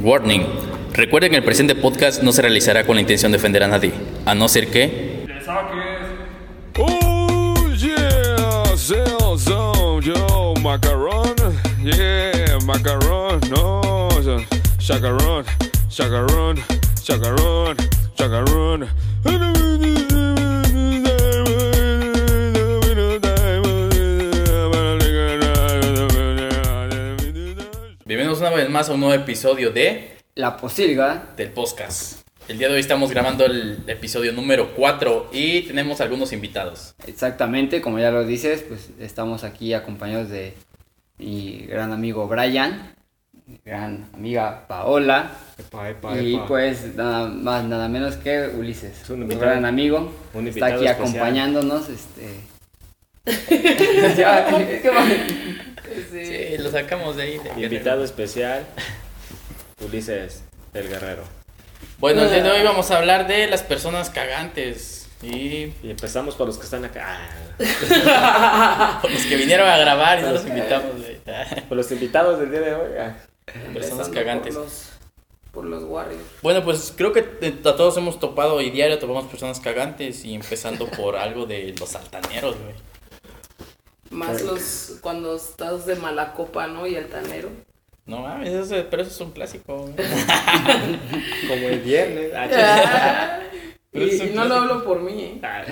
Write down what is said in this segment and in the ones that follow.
Warning. Recuerden que el presente podcast no se realizará con la intención de ofender a nadie, a no ser que... Oh yeah, no. Una vez más a un nuevo episodio de... La posilga. del podcast. El día de hoy estamos grabando el episodio número 4 y tenemos algunos invitados. Exactamente, como ya lo dices, pues estamos aquí acompañados de mi gran amigo Brian, mi gran amiga Paola Epa, epa, y epa. pues nada más, nada menos que Ulises, Es un invitado- gran amigo, un está aquí especial. acompañándonos, este... Ya, Sí, lo sacamos de ahí. de Invitado especial, Ulises el Guerrero. Bueno, el día de hoy vamos a hablar de las personas cagantes y Y empezamos por los que están acá. Ah, por los que vinieron a grabar y no los invitamos. güey. por los invitados del día de hoy. ah. Personas cagantes. Por los, por los Warriors. Bueno, pues creo que eh, a todos hemos topado y diario topamos personas cagantes y empezando por algo de los altaneros, güey. Más los cuando estás de mala copa, ¿no? Y altanero. No mames, eso- pero eso es un clásico. Como el viernes. ah, chis. y, no lo hablo por mí, ¿eh? Ah,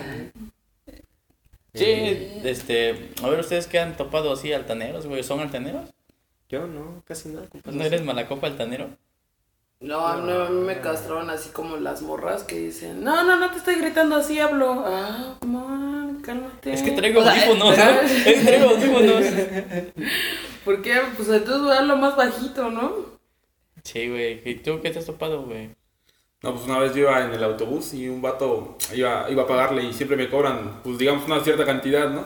Sí, este, a ver ustedes qué han topado así altaneros, güey, ¿son altaneros? Yo no, casi no. compadre. ¿No eres malacopa altanero? No, a mí- a mí me castraron así como las morras que dicen, no, no, no te estoy gritando así, hablo. Ah, man, cálmate. Es que traigo O sea, audífonos, ¿no? Es que traigo audífonos. ¿Por qué? Pues entonces voy a hablar más bajito, ¿no? Sí, güey, ¿y tú qué te has topado, güey? No, pues una vez yo iba en el autobús y un vato iba, iba a pagarle y siempre me cobran, pues digamos, una cierta cantidad, ¿no?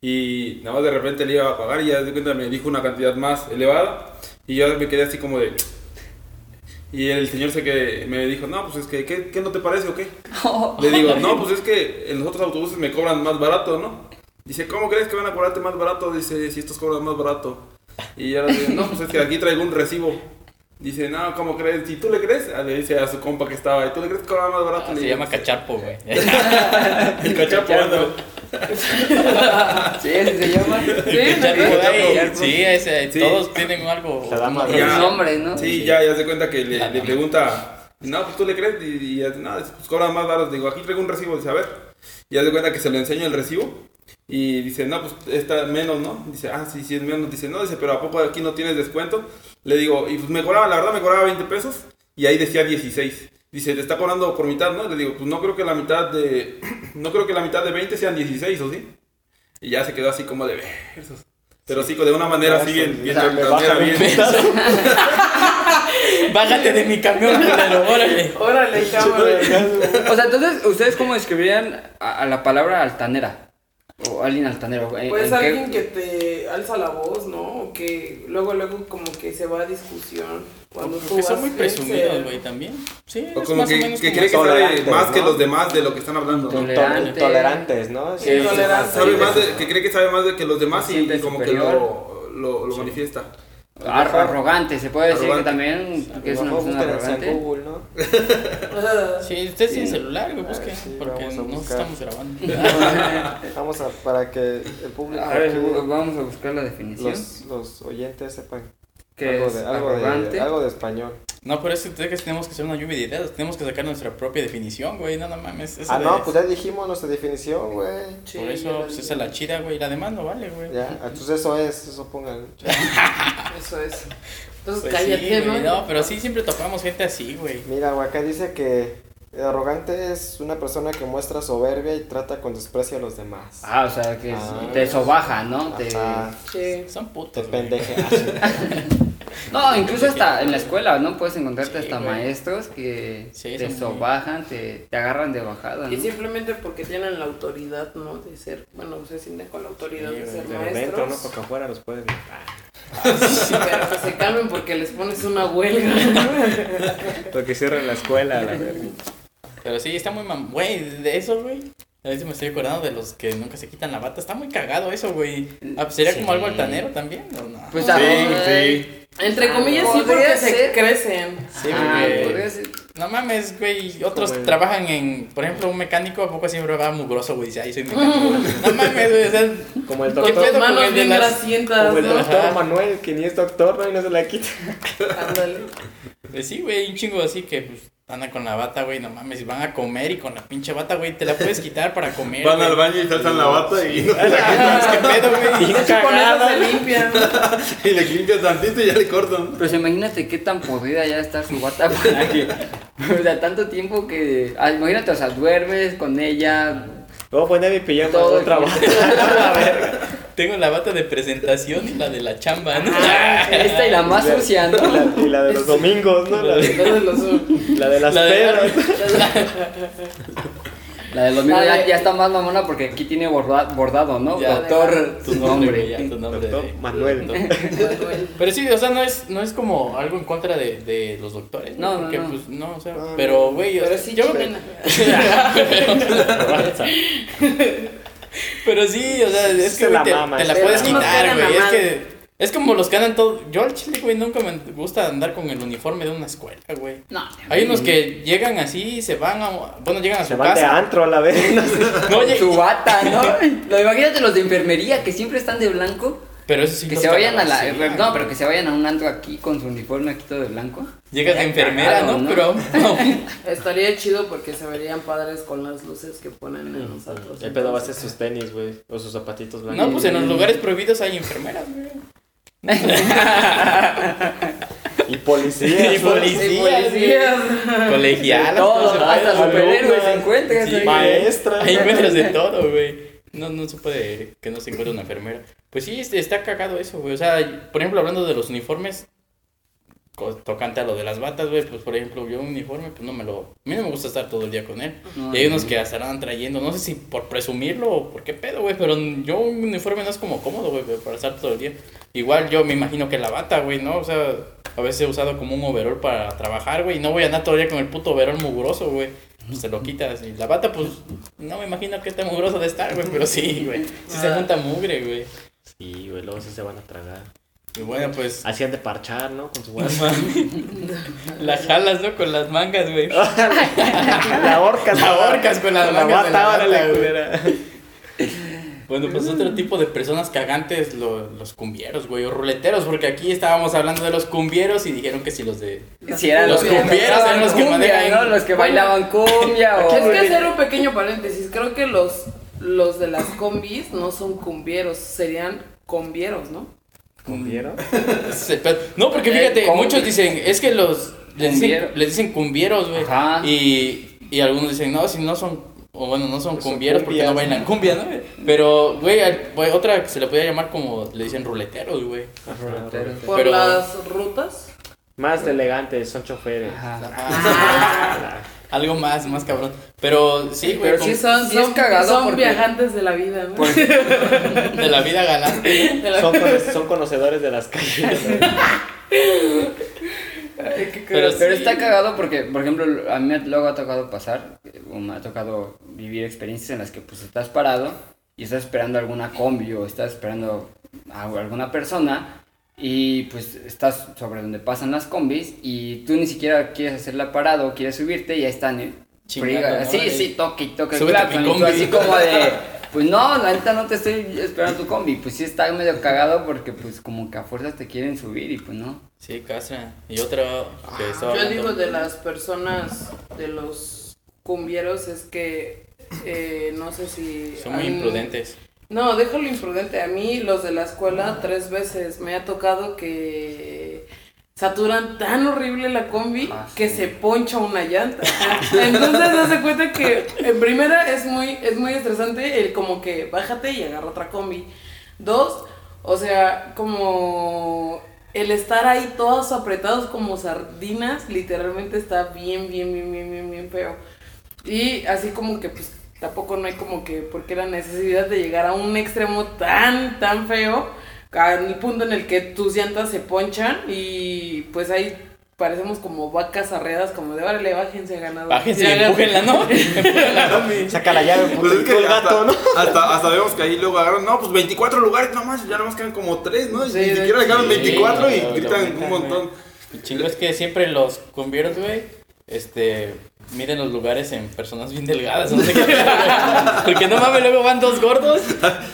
Y nada más de repente le iba a pagar y ya de cuenta me dijo una cantidad más elevada y yo me quedé así como de... Y el señor se que me dijo, no, pues es que, ¿qué, qué no te parece o qué? Le digo, no, pues es que en los otros autobuses me cobran más barato, ¿no? Dice, ¿cómo crees que van a cobrarte más barato? Dice, si estos cobran más barato. Y yo le digo, no, pues es que aquí traigo un recibo. Dice, no, ¿cómo crees? ¿Y tú le crees? Ah, Le dice a su compa que estaba, ¿y tú le crees que cobra más barato? Ah, Le se llama cachapo, güey. El cachapo, ando. Sí, así se llama. Sí, ¿no? Sí, ese, Sí. todos tienen algo. Los nombres, ¿no? Sí, ya, ya se cuenta que le, La le pregunta, no, pues tú le crees, y, y ya, no, pues cobran más barato. Digo, aquí traigo un recibo, dice, a ver. Y ya se cuenta que se le enseño el recibo. Y dice, no, pues está menos, ¿no? Dice, ah, sí, sí es menos. Dice, no, dice, pero ¿a poco aquí no tienes descuento? Le digo, y pues me cobraba, la verdad me cobraba 20 pesos. Y ahí decía 16. Dice, te está cobrando por mitad, ¿no? Le digo, pues no creo que la mitad de, no creo que la mitad de 20 sean 16, ¿o sí? Y ya se quedó así como de versos. Pero sí, de una manera así bien, bien. Bájate de mi camión, culero, órale. Órale, cámara. O sea, entonces, ¿ustedes cómo describirían a, a la palabra altanera? O alguien altanero. ¿En- Pues en qué- alguien que te alza la voz, ¿no? O que luego, luego como que se va a discusión. Cuando tú son vas muy a presumidos, güey, también. Sí, O como que, que como cree que sabe más que ¿no? los demás de lo que están hablando, ¿no? Tolerante. Intolerantes, ¿no? Sí, intolerante. Sabe más de, que cree que sabe más de que los demás y, y como que superior. lo, lo, lo manifiesta. Ar- arrogante, se puede decir Arrogante. que también que es una persona arrogante. Google, ¿no? Sí, ustedes tienen celular, güey, busquen, sí, porque vamos a no buscar. estamos grabando. Vamos a, para que el público, A ver, aquí, vamos a buscar la definición. los, los oyentes sepan que algo, es de, algo, arrogante. de, algo de español. No, pero es que tenemos que hacer una lluvia de ideas, tenemos que sacar nuestra propia definición, güey, no, no mames. Esa Ah, de- no, pues ya dijimos nuestra definición, güey. sí, Por eso, pues esa es la chida, güey, la demás no vale, güey. Ya, entonces eso es, eso pongan. Eso es. Entonces Pues cállate, sí, güey, ¿no? no, pero sí siempre topamos gente así, güey. Mira, güey, acá dice que el arrogante es una persona que muestra soberbia y trata con desprecio a los demás. Ah, o sea, que es- Ah. te sobaja, ¿no? Te... Sí. Son te putos, güey. pendeje. No, incluso hasta en la escuela, ¿no? Puedes encontrarte Sí, hasta güey. maestros que Sí, te sobajan, te, te agarran de bajada, Y simplemente porque tienen la autoridad, ¿no? De ser, bueno, se sienten con la autoridad Sí, de ser De maestros. dentro, ¿no? Porque afuera los pueden. Sí, pero que se calmen porque les pones una huelga. Porque cierran la escuela, la verga. Pero sí, está muy mam... Güey, de eso, güey. A veces me estoy acordando de los que nunca se quitan la bata. Está muy cagado eso, güey. Ah, pues, ¿Sería Sí. como algo altanero también? ¿o no? Pues Sí, sí. Entre Ah, comillas sí podría porque se ser. crecen. Sí, Ah, porque-. No mames, güey. Otros el- trabajan en, por ejemplo, un mecánico, ¿a poco siempre va mugroso, güey? Dice, ay, soy mecánico. no mames, güey. O sea, Como el Con ¿Qué tus pedo con manos el de bien las- grasientas, Como el ¿no? doctor Ajá. Manuel, que ni es doctor, ¿no? Y no se la quita. Ándale. pues sí, güey, un chingo así que pues, andan con la bata, güey. No mames, van a comer y con la pinche bata, güey, te la puedes quitar para comer. Van güey. al baño y se alzan la bata y, Ah, ¿Qué pedo, güey? Hecho, con eso se limpian. y le limpian tantito y ya le cortan. Pero imagínate qué tan podrida ya está su bata que. O sea, tanto tiempo que. ah, imagínate, o sea, duermes con ella. Voy a poner mi pijama Todo otra el- bata. Tengo la bata de presentación y la de la chamba, ¿no? Esta y la más sucia, Y ¿no? la, y la de los domingos, ¿no? La de, Entonces los la de las La de- pedas. La del domingo La ya, de- ya está más mamona porque aquí tiene borda- bordado, ¿no? Ya. Doctor, Tu nombre, ya, tu nombre. Doctor de- Manuel. Manuel. Pero sí, o sea, no es, no es como algo en contra de, de los doctores. No, no, porque, no. pues, no, o sea, No, pero, güey, o Pero sea, sí, yo-. Pero sí, o sea, es que, te, mama, te la puedes quitar, güey. Es que es como los que andan todo. Yo al chile, güey, nunca me gusta andar con el uniforme de una escuela, güey. No, Hay unos que llegan así y se van a. Bueno, llegan a Se su van de antro a la vez. No sé. No, oye, Su bata, ¿no? Lo imagínate los de enfermería que siempre están de blanco. pero eso sí Que se vayan a la. No, pero que se vayan a un antro aquí con su uniforme aquí todo de blanco. Llegas de enfermera, cagado, ¿no? ¿no? Pero. no. Estaría chido porque se verían padres con las luces que ponen en los altos. El pedo va a ser sus tenis, güey. O sus zapatitos blancos. No, pues en los lugares prohibidos hay enfermeras, güey. Y policías. Y ¿no? policías. Colegialas. Todo, se puede. hasta superhéroes alumnas, se encuentran. sí. Maestras. Ahí encuentras de todo, güey. No, no se puede que no se encuentre una enfermera. Pues sí, este, está cagado eso, güey. O sea, por ejemplo, hablando de los uniformes, tocante a lo de las batas, güey, pues por ejemplo, yo un uniforme, pues no me lo... A mí no me gusta estar todo el día con él. No, y hay no. unos que hasta andan trayendo, no sé si por presumirlo o por qué pedo, güey, pero yo un uniforme no es como cómodo, güey, para estar todo el día. Igual yo me imagino que la bata, güey, ¿no? O sea, a veces he usado como un overall para trabajar, güey, y no voy a andar todo el día con el puto overall mugroso, güey. Pues te lo quitas. Y la bata, pues, no me imagino que esté mugroso de estar, güey, pero sí, güey. Sí se junta mugre, güey. Sí, güey, luego sí se van a tragar. Y bueno, pues, Hacían de parchar, ¿no? Con su guasa. mames. la jalas, ¿no? Con las mangas, güey. la horca. La horcas con las Con la mangas la bata, güey. culera. Bueno, pues otro tipo de personas cagantes, lo- los cumbieros, güey, o ruleteros, porque aquí estábamos hablando de los cumbieros y dijeron que si los de... Si eran Los los, cumbieros eran los que cumbia, manejan- ¿no? Los que bailaban cumbia o... Es que hacer un pequeño paréntesis. Creo que los, los de las combis no son cumbieros, serían combieros, ¿no? Pero- No, porque Eh, fíjate, muchos dicen, es que los... Les dicen, Cumbiero. les dicen cumbieros, güey. Ajá. Y, y algunos dicen, no, si no son... O bueno, no son Pues son cumbieros porque no bailan cumbia, ¿no? Pero, güey, otra que se le podría llamar como, le dicen ruleteros, güey. Por Pero- las rutas. Más elegantes, son choferes. Ajá. Ajá. Algo más, más cabrón. Pero sí, güey, Pero sí son, Sí son, cagado son porque- viajantes de la vida, ¿no? De la vida galante. La- Son, cono- son conocedores de las calles. Pero, Pero sí. está cagado porque, por ejemplo, a mí luego ha tocado pasar, o me ha tocado vivir experiencias en las que pues estás parado y estás esperando alguna combi o estás esperando a alguna persona y pues estás sobre donde pasan las combis y tú ni siquiera quieres hacerla parado, quieres subirte y ya están eh. Sí, Ahí. sí, toque y toque. el claxon, y tú así como de, pues no, la neta no te estoy esperando tu combi. Pues sí está medio cagado porque pues como que a fuerzas te quieren subir y pues no. Sí, castra. Y otra que estaba Yo hablando- digo de las personas, de los cumbieros, es que eh, no sé si... Son muy han- imprudentes. No, déjalo imprudente. A mí los de la escuela tres veces me ha tocado que saturan tan horrible la combi Ah, sí. que se poncha una llanta. Entonces hace cuenta que en primera es muy, es muy estresante el como que bájate y agarra otra combi. Dos, o sea, como el estar ahí todos apretados como sardinas, literalmente está bien, bien, bien, bien, bien, bien feo. Y así como que pues tampoco no hay como que porque la necesidad de llegar a un extremo tan, tan feo, al punto en el que tus llantas se ponchan y pues ahí parecemos como vacas arreadas, como de órale, bájense ganado. Bájense y empújenla, ¿no? Saca la llave, Pues es puto, que el hasta, gato, ¿no? hasta, hasta vemos que ahí luego agarran, no, pues 24 lugares nomás, ya nomás quedan como 3, ¿no? Sí, ni siquiera sí, 24 y gritan un montón. El chingo es que siempre los cumbieros, güey, este, miden los lugares en personas bien delgadas, no sé qué. Porque no mames, luego van dos gordos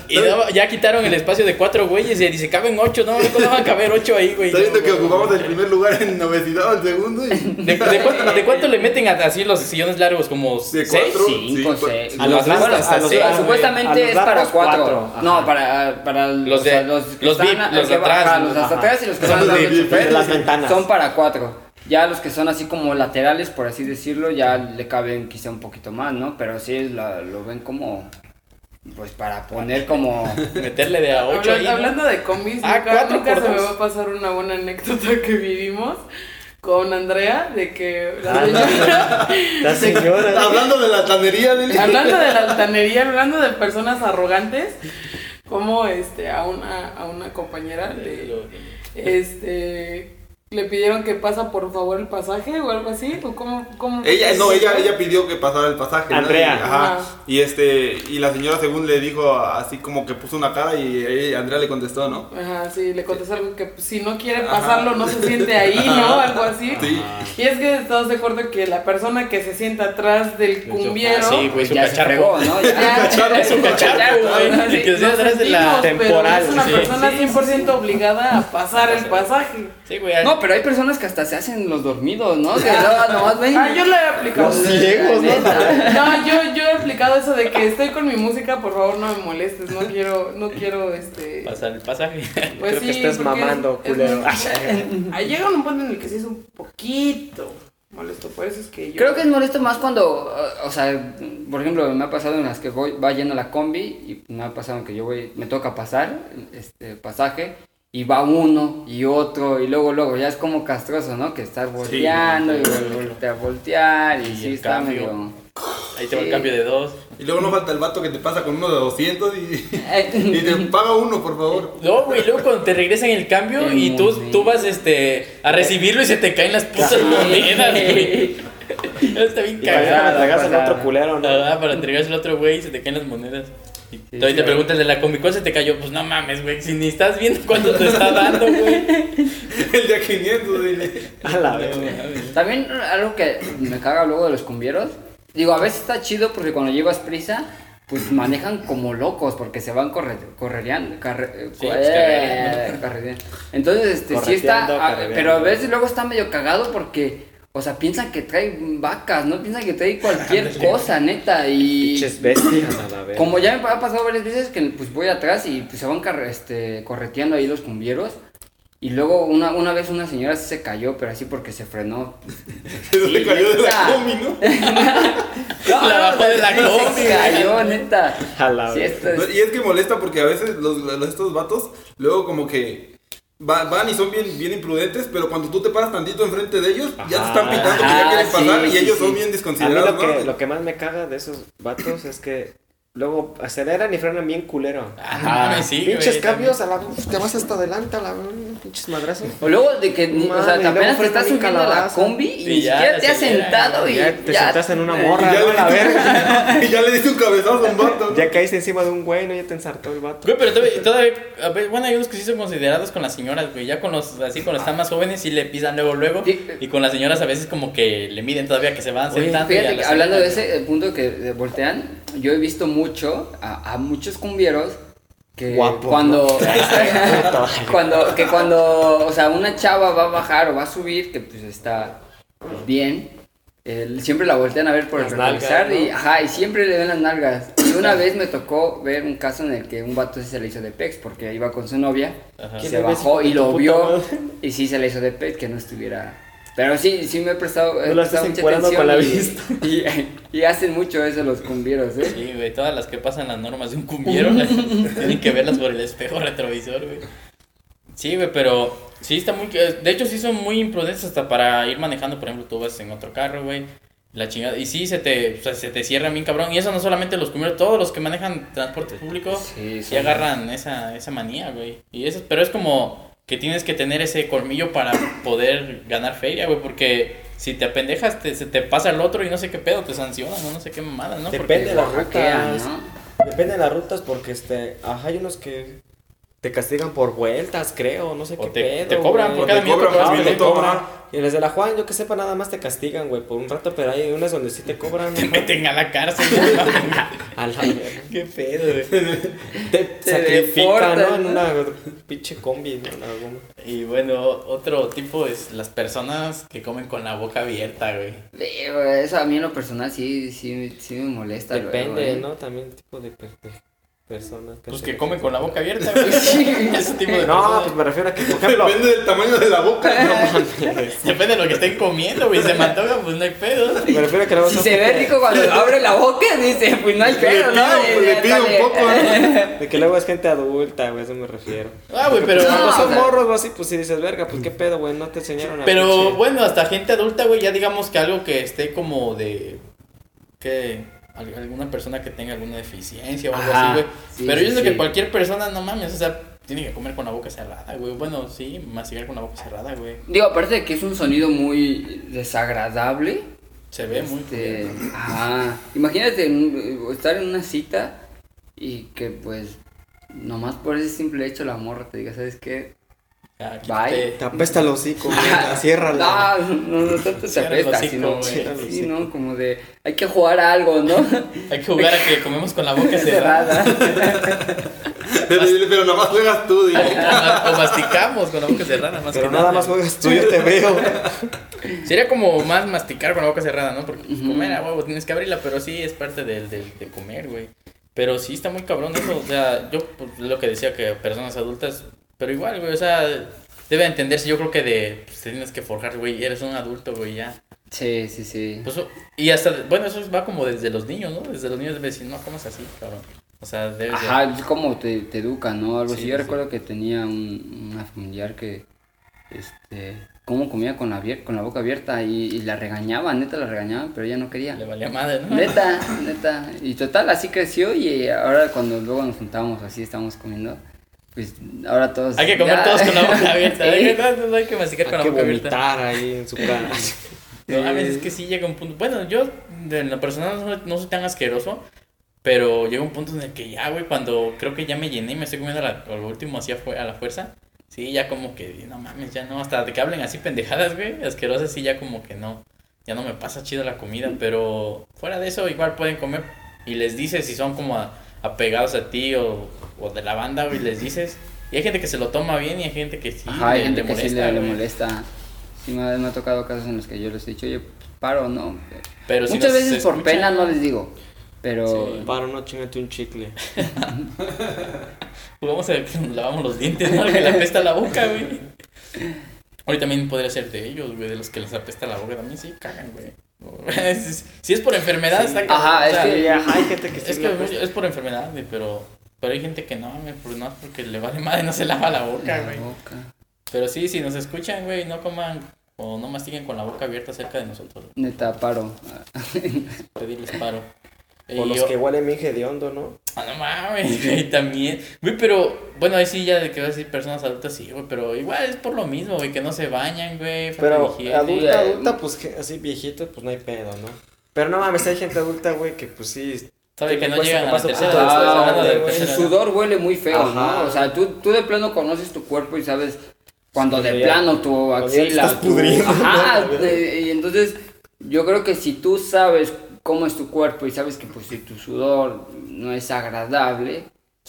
y no- ya quitaron el espacio de cuatro güeyes y dice, caben ocho, no, no van a caber ocho ahí, güey. Está viendo que No, ocupamos el primer lugar en obesidad al segundo y ¿De, de cuánto, de cuánto le meten así los sillones largos? ¿Como De seis? cuatro. Cinco, Sí, seis. a los lados, hasta los lados, supuestamente a los es para cuatro. cuatro. No, para, para Los o de- sea, los, los están- VIP, los que atrás, ¿no? los de hasta Ajá. atrás y los que Son los las ventanas. Son para cuatro. Ya los que son así como laterales, por así decirlo, ya le caben quizá un poquito más, ¿no? Pero sí la- lo ven como, pues para poner como... Meterle de a ocho Habla- ahí, ¿no? Hablando de combis, Ah, nunca, cuatro nunca por se me dos. va a pasar una buena anécdota que vivimos con Andrea, de que la Ah, señora- La señora. Hablando de la tanería, Lili. hablando de la altanería, hablando de personas arrogantes, como este a una, a una compañera le, este le pidieron que pasa por favor el pasaje o algo así, o cómo, cómo Ella, no, ella, ella pidió que pasara el pasaje. ¿no? Andrea. Y, ajá. Y este, y la señora según le dijo así como que puso una cara y Andrea le contestó, ¿no? Ajá, sí, le contestó algo que pues, si no quiere Ajá. pasarlo no se siente ahí, ¿no? Algo así. Sí. Y es que estamos de acuerdo que la persona que se sienta atrás del cumbiero. Sí, güey, su ya se ¿no? Ya, Ya, Es un. El Sí. que se lo atrás de la temporal, Es una sí. persona Sí, 100% obligada a pasar el pasaje. Sí, güey. No, pero hay personas que hasta se hacen los dormidos, ¿no? Que luego nomás ven... Ah, yo lo he aplicado. Los ciegos, ¿no? No, yo, yo he aplicado eso de que estoy con mi música, por favor no me molestes, no quiero, no quiero este. Pasar el pasaje. Pues Creo que estás mamando, es culero. muy- Ahí llega un punto en el que sí es un poquito molesto, por eso es que yo. Creo que es molesto más cuando, o sea, por ejemplo, me ha pasado en las que voy, va yendo la combi y me ha pasado que yo voy, me toca pasar este pasaje y va uno y otro y luego, luego, ya es como castroso, ¿no? Que estás volteando y voltear a voltear y, Y sí está cambio. medio... Ahí te va el cambio de dos. Y luego no falta el vato que te pasa con uno de 200 y, y te paga uno, por favor. No, güey, luego cuando te regresan el cambio Sí, y tú, sí. tú vas este, a recibirlo y se te caen las putas monedas, güey. Está bien Y para al pasada. otro culero, ¿no? Ah, para entregarse al otro güey y se te caen las monedas. Y Sí, todavía sí, te el de la Comic ¿cuál se te cayó? Pues no mames, güey, si ni estás viendo cuánto te está dando, güey. El de a 500, dile. A la vez. También algo que me caga luego de los cumbieros, digo, a veces está chido porque cuando llevas prisa, pues manejan como locos porque se van corre, correreando, carre- eh, Sí, pues, eh. Entonces, este, sí está, ah, carrereando. pero a veces luego está medio cagado porque, o sea, piensan que trae vacas, no piensan que trae cualquier cosa, neta, y... Pinches bestias, a la vez. Como ya me ha pasado varias veces que pues voy atrás y pues se van este, correteando ahí los cumbieros. Y luego una, una vez una señora sí se cayó, pero así porque se frenó. Sí, le cayó de la combi, ¿no? No, La bajó de la sí combi, Se cayó, neta. A la Sí, vez. es- Y es que molesta porque a veces los, los- estos vatos luego como que van y son bien, bien imprudentes, pero cuando tú te paras tantito enfrente de ellos, ya te están pitando que ya quieren sí, pasar y ellos sí. son bien A mí desconsiderados, lo que, lo que más me caga de esos vatos es que luego aceleran y frenan bien culero. Ah, no mames, sí, güey. Pinches cambios a la te vas hasta adelante a la pinches madrazos. O luego de que, ni- o sea, apenas te estás subiendo a la combi y, Y ni ya siquiera te has sentado y Ya te sentaste en una Y morra, ya, ¿no? le La verga. y ya le diste un cabezazo a un vato. ¿no? Ya caíste encima de un güey, ¿no? Ya te ensartó el vato. Güey, pero todavía, todavía, bueno, hay unos que sí son considerados con las señoras, güey. Ya con los, así, cuando están más jóvenes, sí le pisan luego, luego. Sí. Y con las señoras a veces como que le miden todavía que se van sentando. y fíjate ya hablando de ese eh, punto que eh, voltean, yo he visto mucho a, a muchos cumbieros que cuando ¿no? cuando que cuando o sea una chava va a bajar o va a subir que pues está pues, bien eh, siempre la voltean a ver por el Las nalgas, retrovisor y ajá y siempre le ven las nalgas y una vez me tocó ver un caso en el que un vato sí se le hizo de pex porque iba con su novia Ajá. y ¿Quién se bajó y lo vio madre? y sí se le hizo de pex que no estuviera pero sí, sí me he prestado, he No lo prestado mucha atención con la y- vista. y, y hacen mucho eso los cumbieros, ¿eh? Sí, güey, todas las que pasan las normas de un cumbiero las- tienen que verlas por el espejo retrovisor, güey. Sí, güey, pero sí está muy... De hecho, sí son muy imprudentes hasta para ir manejando, por ejemplo, tú vas en otro carro, güey. La chingada. Y sí, se te, o sea, se te cierran bien cabrón. Y eso no solamente los cumbieros, todos los que manejan transporte público Sí, sí son- agarran esa, esa manía, güey. Y eso, pero es como que tienes que tener ese colmillo para poder ganar feria, güey, porque si te apendejas, te, se te pasa el otro y no sé qué pedo, te sancionan, no, no sé qué mamada, ¿no? Porque- Depende de las rutas. ¿no? Depende de las rutas porque este, ajá, hay unos que te castigan por vueltas, creo, no sé O qué te- pedo. te cobran por cada te minuto cobran te cobran. Y en las de la Juan, yo que sepa, nada más te castigan, güey, por un rato, pero hay unas donde sí te cobran. Te meten a la cárcel. A la. Qué pedo, güey. Te, Te sacrifican, ¿no? En una pinche combi, ¿no? En alguna. Y bueno, otro tipo es las personas que comen con la boca abierta, güey. Eso a mí en lo personal sí, sí, sí me molesta. Depende. ¿no? También el tipo de personas. Pues que comen con la boca abierta, güey. Ese tipo de No, personas. pues me refiero a que, por ejemplo, Depende del tamaño de la boca. Depende de lo que estén comiendo, güey. Si se me antoja, pues no hay pedo. me refiero a que luego Si son se ve rico cuando abre la boca, dice, pues no hay pedo, ¿no? pido- le pido un poco, ¿no? De que luego es gente adulta, güey, a eso me refiero. Ah, güey, pero. Cuando No, son morros o así, pues si dices, verga, pues qué pedo, güey, no te enseñaron a Pero bueno, hasta gente adulta, güey, ya digamos que algo que esté como de. que al- alguna persona que tenga alguna deficiencia o algo Ajá, así, güey. sí, Pero sí, yo siento sí. que cualquier persona, no mames, o sea, tiene que comer con la boca cerrada, güey. Bueno, sí, masticar con la boca cerrada, güey. Digo, aparte de que es un sonido muy desagradable. Se ve muy. Este, ajá. Imagínate en- estar en una cita y que pues nomás por ese simple hecho la morra te diga, ¿sabes qué? Ah, Bye. Te apesta el hocico, güey, ciérrala. No, no, no tanto te apesta, sino, sí. ¿no? Como de, hay que jugar a algo, ¿no? Hay que jugar a que comemos con la boca cerrada. Pero, pero nada más juegas tú, digo. o masticamos con la boca cerrada, más Pero que nada más juegas tú, yo te veo. Sería como más masticar con la boca cerrada, ¿no? Porque pues, comer a huevo tienes que abrirla, pero sí es parte del, del, de comer, güey. Pero sí está muy cabrón eso. O sea, yo pues, lo que decía que personas adultas, pero igual, güey, o sea, debe entenderse. Yo creo que de, pues, te tienes que forjar, güey, eres un adulto, güey, ya. Sí, sí, sí. Pues, y hasta, bueno, eso va como desde los niños, ¿no? Desde los niños debe decir, no, comas así, cabrón. O sea, debes de- Ajá, es como te, te educan, ¿no? Algo Sí, así. Yo sí. recuerdo que tenía un, una familiar que, este, cómo comía con la, con la boca abierta y, y la regañaban, neta la regañaban, pero ella no quería. le valía madre, ¿no? Neta, neta. Y total, así creció y ahora cuando luego nos juntábamos así, estábamos comiendo, pues ahora todos... Hay que comer ya- todos con la boca abierta. Sí. Hay que, no, no hay que masticar con Hay la que boca abierta. vomitar ahí en su cara. No, a veces es que sí llega un punto. Bueno, yo de en lo personal no, no soy tan asqueroso, pero llega un punto en el que ya, güey, cuando creo que ya me llené y me estoy comiendo la- lo último así a, fu- a la fuerza, sí, ya como que, no mames, ya no, hasta de que hablen así pendejadas, güey, asquerosas, sí, ya como que no, ya no me pasa chido la comida, pero fuera de eso igual pueden comer y les dices si son como a- apegados a ti o, o de la banda, güey, les dices. Y hay gente que se lo toma bien y hay gente que sí, Ajá, hay le- gente le que sí molesta, le, molesta. Sí, me ha, me ha tocado casos en los que yo les he dicho, oye, paro, ¿no? Pero si Muchas veces por pena no les digo, pero... Para, no chingate un chicle. Jugamos a que nos lavamos los dientes, ¿no? Que le apesta la boca, güey. Hoy también podría ser de ellos, güey, de los que les apesta la boca. También sí cagan, güey. Si es por enfermedad, está cabrón. Ajá, o es que- ajá, hay gente que sí es que es por enfermedad, güey, pero, pero hay gente que no, güey, por no, porque le vale madre, no se lava la boca, La güey. boca. Pero sí, si nos escuchan, güey, no coman o no mastiquen con la boca abierta cerca de nosotros. Neta, paro. Pedirles paro. O los yo- que huelen bien hediondo, ¿no? Ah, no mames, güey, también. Güey, pero, bueno, ahí sí ya de que vas a decir personas adultas, sí, güey, pero igual es por lo mismo, güey, que no se bañan, güey. Pero de adulta, eh, adulta, pues que- así viejito, pues no hay pedo, ¿no? Pero no mames, hay gente adulta, güey, que pues sí. Sabe que no Cuesta llegan a la tercera después, hablando de el sudor huele muy feo, Ajá. ¿no? O sea, tú, tú de plano conoces tu cuerpo y sabes cuando de Sí, ya. plano tu axila. estás tu- pudriendo, Ajá, ¿no? de- y entonces yo creo que si tú sabes cómo es tu cuerpo y sabes que pues si tu sudor no es agradable,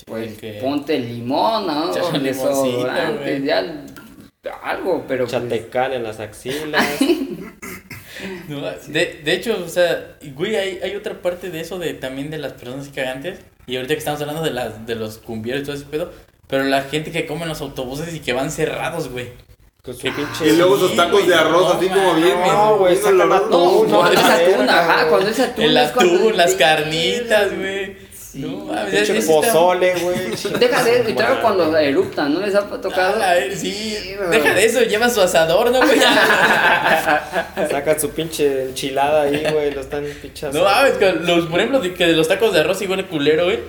pues que- ponte limón, ¿no? Un Desodorante, ya algo, pero pues, Chatecal en las axilas. No, de, de hecho, o sea, güey, hay, hay otra parte de eso de también de las personas cagantes. Y ahorita que estamos hablando de las de los cumbieros y todo ese pedo. Pero la gente que come en los autobuses y que van cerrados, güey. Qué pinche. Y luego sus tacos de arroz, No, así como bien. No, güey. No, atún, cuando es la atún, ajá, güey. cuando es atún. El atún, las carnitas, güey. Sí. No sí está- pozole, güey. Deja de eso, y claro cuando eruptan, ¿no les ha tocado? Ah, eh, sí, güey. deja de eso, llevan su asador, ¿no, güey? Sacan su pinche enchilada ahí, güey. Lo están pinchando. No mames, con los, por ejemplo, de que de los tacos de arroz igual culero, güey.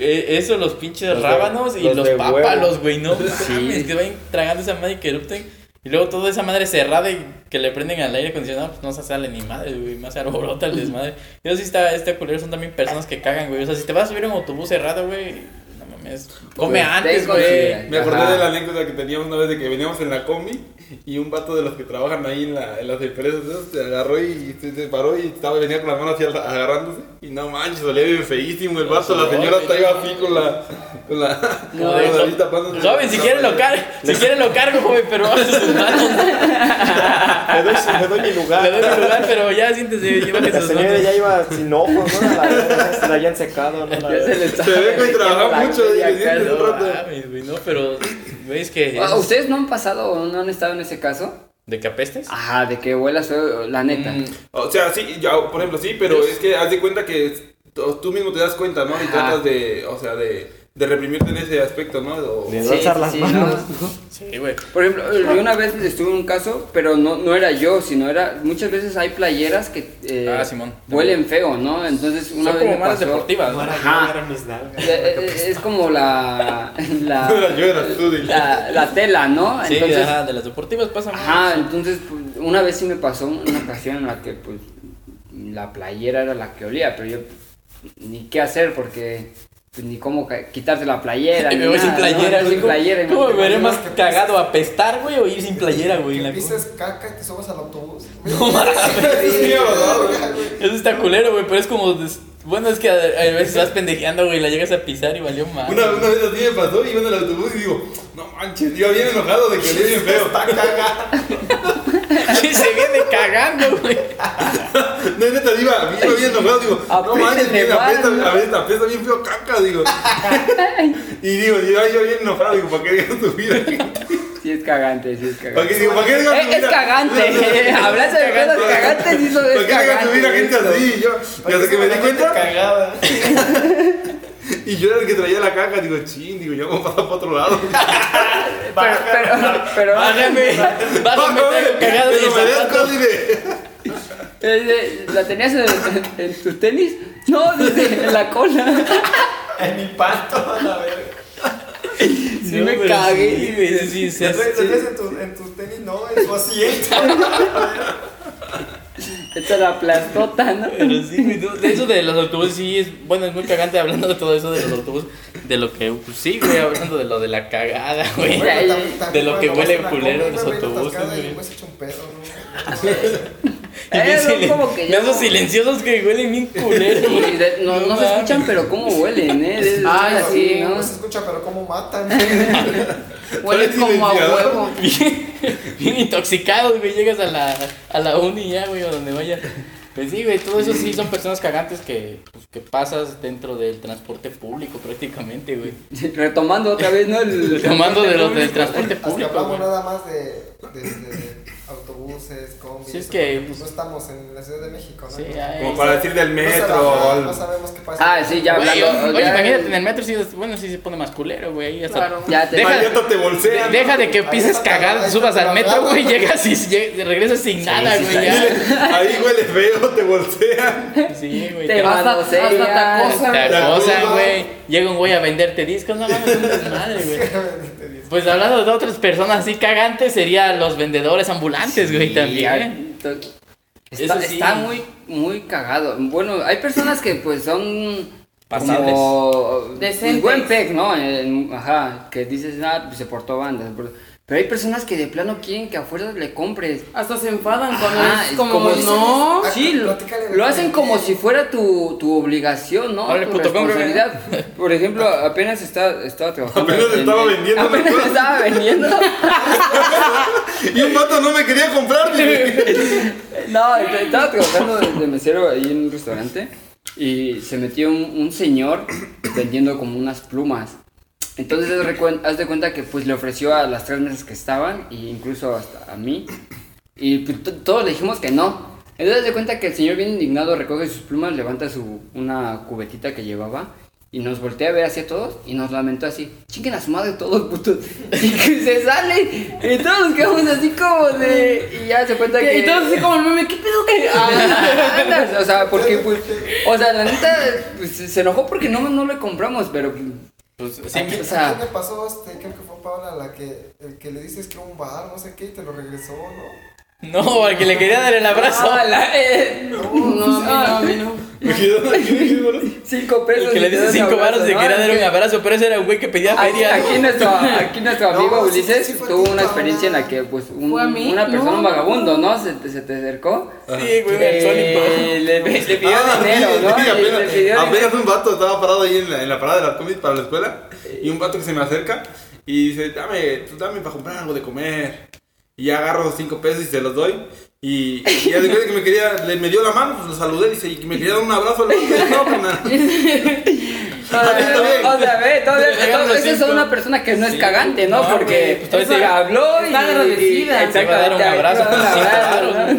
Eh, Eso, los pinches Los de- rábanos y los los pápalos, güey, no Sí. mames, que vayan tragando esa madre y que erupten. Y luego toda esa madre cerrada y que le prenden al aire acondicionado, pues no se sale ni madre, güey, más se el desmadre. Eso sí está, este culero son también personas que cagan, güey. O sea, si te vas a subir a un autobús cerrado, güey, mames, come Pues, antes, ten güey. Me acordé Ajá. de la anécdota que teníamos una vez de que veníamos en la combi y un vato de los que trabajan ahí en, la, en las empresas se agarró y se, se paró y estaba, venía con las manos así al- agarrándose y no manches, olía bien feísimo el vato, la señora hasta iba así con la... Con la No, con la de- nariz tapándose. Joven, si quiere lo cargo, si quiere lo cargo, joven, pero hace sus manos. Le doy, le doy mi lugar. Le doy mi lugar, pero ya siéntese, llévate La sus señora manos. ya iba sin ojos, ¿no? La, la, se la hayan secado, ¿no? La- se ve que trabaja metiendo la mucho, rato. No mames, güey, no, pero, güey, es que... Ah, ¿Ustedes no han pasado o no han estado en ese caso? ¿De que apestes? Ajá, de que huelas la neta. Mm, O sea, sí, ya, por ejemplo, sí, pero es que haz de cuenta que tú tú mismo te das cuenta, ¿no? Y Ajá. tratas de, o sea, de, de reprimirte en ese aspecto, ¿no? O- De Sí, las sí, manos. ¿no? Sí, güey. Por ejemplo, yo una vez estuve en un caso, pero no, no era yo, sino era. Muchas veces hay playeras que eh, Ah, Simón. huelen feo, ¿no? Entonces, una Son vez como me pasó. deportivas, No Ajá. Eh, eh, Es como la. La, la, la tela, ¿no? Sí, Entonces, ajá, de las deportivas pasa más. Ajá, entonces pues, una vez sí me pasó una ocasión en la que pues la playera era la que olía, pero yo ni qué hacer porque pues, ni cómo quitarte la playera. Y ni me voy sin nada, ¿no? playera, Sin güey. ¿Cómo, playera. ¿Cómo me veré más que cagado apestar, güey, o ir sin playera, güey? Que la pises caca y te subas al autobús. No mames. Eso está culero, güey, pero es como. des- Bueno, es que a, a veces vas pendejeando, güey, la llegas a pisar y valió mal. Una, una vez así me pasó, iba en el autobús y digo, no manches, iba bien enojado de que olía bien feo. Está cagado. Sí, se viene cagando, güey. No, neta, iba, iba bien enojado, digo, no Apéntenle manches, bien, mal, apesta, ¿no? apesta, apesta bien feo caca, digo. Y digo, yo, yo bien enojado, digo, ¿para qué digan tu vida? Sí es cagante, sí es ¿Para cagante. qué digo, ¿para qué digan Eh, tu es vida? cagante, hablando de cosas cagantes, hizo ¿Para es qué digan tu vida cagante. gente así? Y yo, y hasta que me di cuenta, Cagada. y yo era el que traía la caja, digo, chin, digo, yo vamos a pasar para otro lado. Pero, pero, pero, Bájame, bájame, cagado eh, eh, ¿la tenías en, en tus tenis? No, dice, en la cola. En mi pato, a la verga. Sí No, me pero cagué. Sí, güey, sí, sí, ¿Lo sí, traes sí. lo traes en tus en tus tenis? No, en tu asiento. Esta es la plastota, ¿no? Pero sí, güey, no, de eso de los autobuses sí es, bueno, es muy cagante hablando de todo eso de los autobuses, de lo que, pues sí, güey, hablando de lo de la cagada, güey. De lo que huele culero en los autobuses, güey. Y ¿no? Eh, silen- como que esos silenciosos que huelen bien culero, Sí, no, no se escuchan, pero cómo huelen, ¿eh? Es- Ay, así, sí, ¿no? No se escucha, pero cómo matan. Huele Parece como a huevo. Bien, bien intoxicados, güey, llegas a la, a la uni ya, güey, o donde vaya. Pues sí, güey, todo eso sí son personas cagantes que, pues, que pasas dentro del transporte público prácticamente, güey. Retomando otra vez, ¿no? El, Tomando de los del transporte público, hablamos güey. nada más de, de, de- de autobuses, combis. Sí, es que, pues, no estamos en la Ciudad de México, ¿no? Sí, Como para decir del no metro. sabemos, no sabemos qué pasa. Ah, sí, ya hablando. oye, ya- imagínate en el metro, sí, bueno, sí se pone más culero, güey. ahí hasta- Claro. Ya te Deja- Ahí hasta te bolsean. Deja de que pises cagado, subas al metro, güey, llegas y lleg- regresas sin nada, sí, güey. Ahí huele feo, te bolsean. Sí, güey. Te te- manosean. hasta te acosan. Güey. Llega un güey a venderte discos, no mames, es un desmadre, güey. Pues hablando de otras personas así cagantes, serían los vendedores ambulantes, güey, Sí, también. Está, Eso sí. está muy, muy cagado. Bueno, hay personas que pues son Pasables. como Decentes. buen peg, ¿no? En- ajá, que dices, ah, pues se portó banda. se portó- Pero hay personas que de plano quieren que a fuerzas le compres. Hasta se enfadan cuando Ajá, es es como, como- no. Sí, lo, hacen como si fuera tu, tu obligación, ¿no? Órale, tu puto, cómprame. responsabilidad. Por ejemplo, apenas está, estaba trabajando. Apenas en- estaba en- vendiendo Apenas cosas. estaba vendiendo. Y un vato no me quería comprar. No, est- estaba trabajando de, de mesero ahí en un restaurante y se metió un, un señor vendiendo como unas plumas. Entonces haz de, cuenta que pues le ofreció a las tres mesas que estaban e incluso hasta a mí y pues, to- todos le dijimos que no. Entonces haz de cuenta que el señor bien indignado recoge sus plumas, levanta su una cubetita que llevaba Y nos voltea a ver hacia todos y nos lamentó así, chinguen a su madre todos putos. Y que se sale y todos nos quedamos así como de... Y ya se cuenta que... Y todos así como el meme, ¿qué pedo? ¿Qué? Ah, andas, o sea, porque pues, o sea, la neta pues, se enojó porque no, no le compramos, pero Pues sí, ¿A quién, o sea- a quién le pasó este? Creo que fue Paula la que, el que le dices que un bar, no sé qué, y te lo regresó, ¿no? No, al que le quería dar el abrazo. Ah, la- eh, No, a mí no, a mí no. Me quedó me quedó. cinco pesos. El que le dice cinco y ¿no? quería dar un abrazo, pero ese era un güey que pedía Aquí, feria. aquí nuestro, aquí nuestro amigo No, Ulises sí tuvo una experiencia en la que pues un- una persona, No. un vagabundo, ¿no? Se, te- se te acercó. Sí, güey, el Eh, sónico. le, le pidió Ah, dinero, sí, ¿no? apenas, le pidió apenas un vato estaba parado ahí en la, en la parada de las combis para la escuela. Y un vato que se me acerca y dice, dame, tú dame para comprar algo de comer. Y ya agarro los cinco pesos y se los doy. Y, y ya después de que me quería, le me dio la mano, pues lo saludé, dice, y me quería dar un abrazo. Dije, no, pues. Todavía, o sea, ve, todavía, esa es una persona que no es Sí. cagante, ¿no? No, Porque pues todavía se te- habló y Está agradecida. A dar un abrazo ¿no?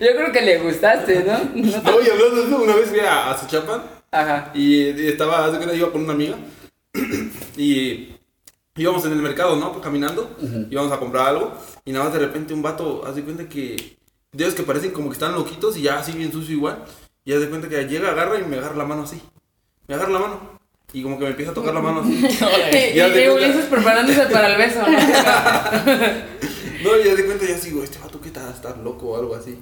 Yo creo que le gustaste, ¿no? No No, y hablando de eso, una vez fui a, a Suchapan Ajá. y, y estaba, hace que iba con una amiga y íbamos en el mercado, ¿no? Pues caminando, íbamos a comprar algo y nada más de repente un vato hace cuenta que, de esos que parecen como que están loquitos y ya así bien sucio igual, y hace cuenta que llega, agarra y me agarra la mano así, me agarra la mano y como que me empieza a tocar la mano así. Y, Ya te y. Ulises preparándose para el beso, ¿no? No, y ya de cuenta ya sigo, este vato que está, está loco o algo así.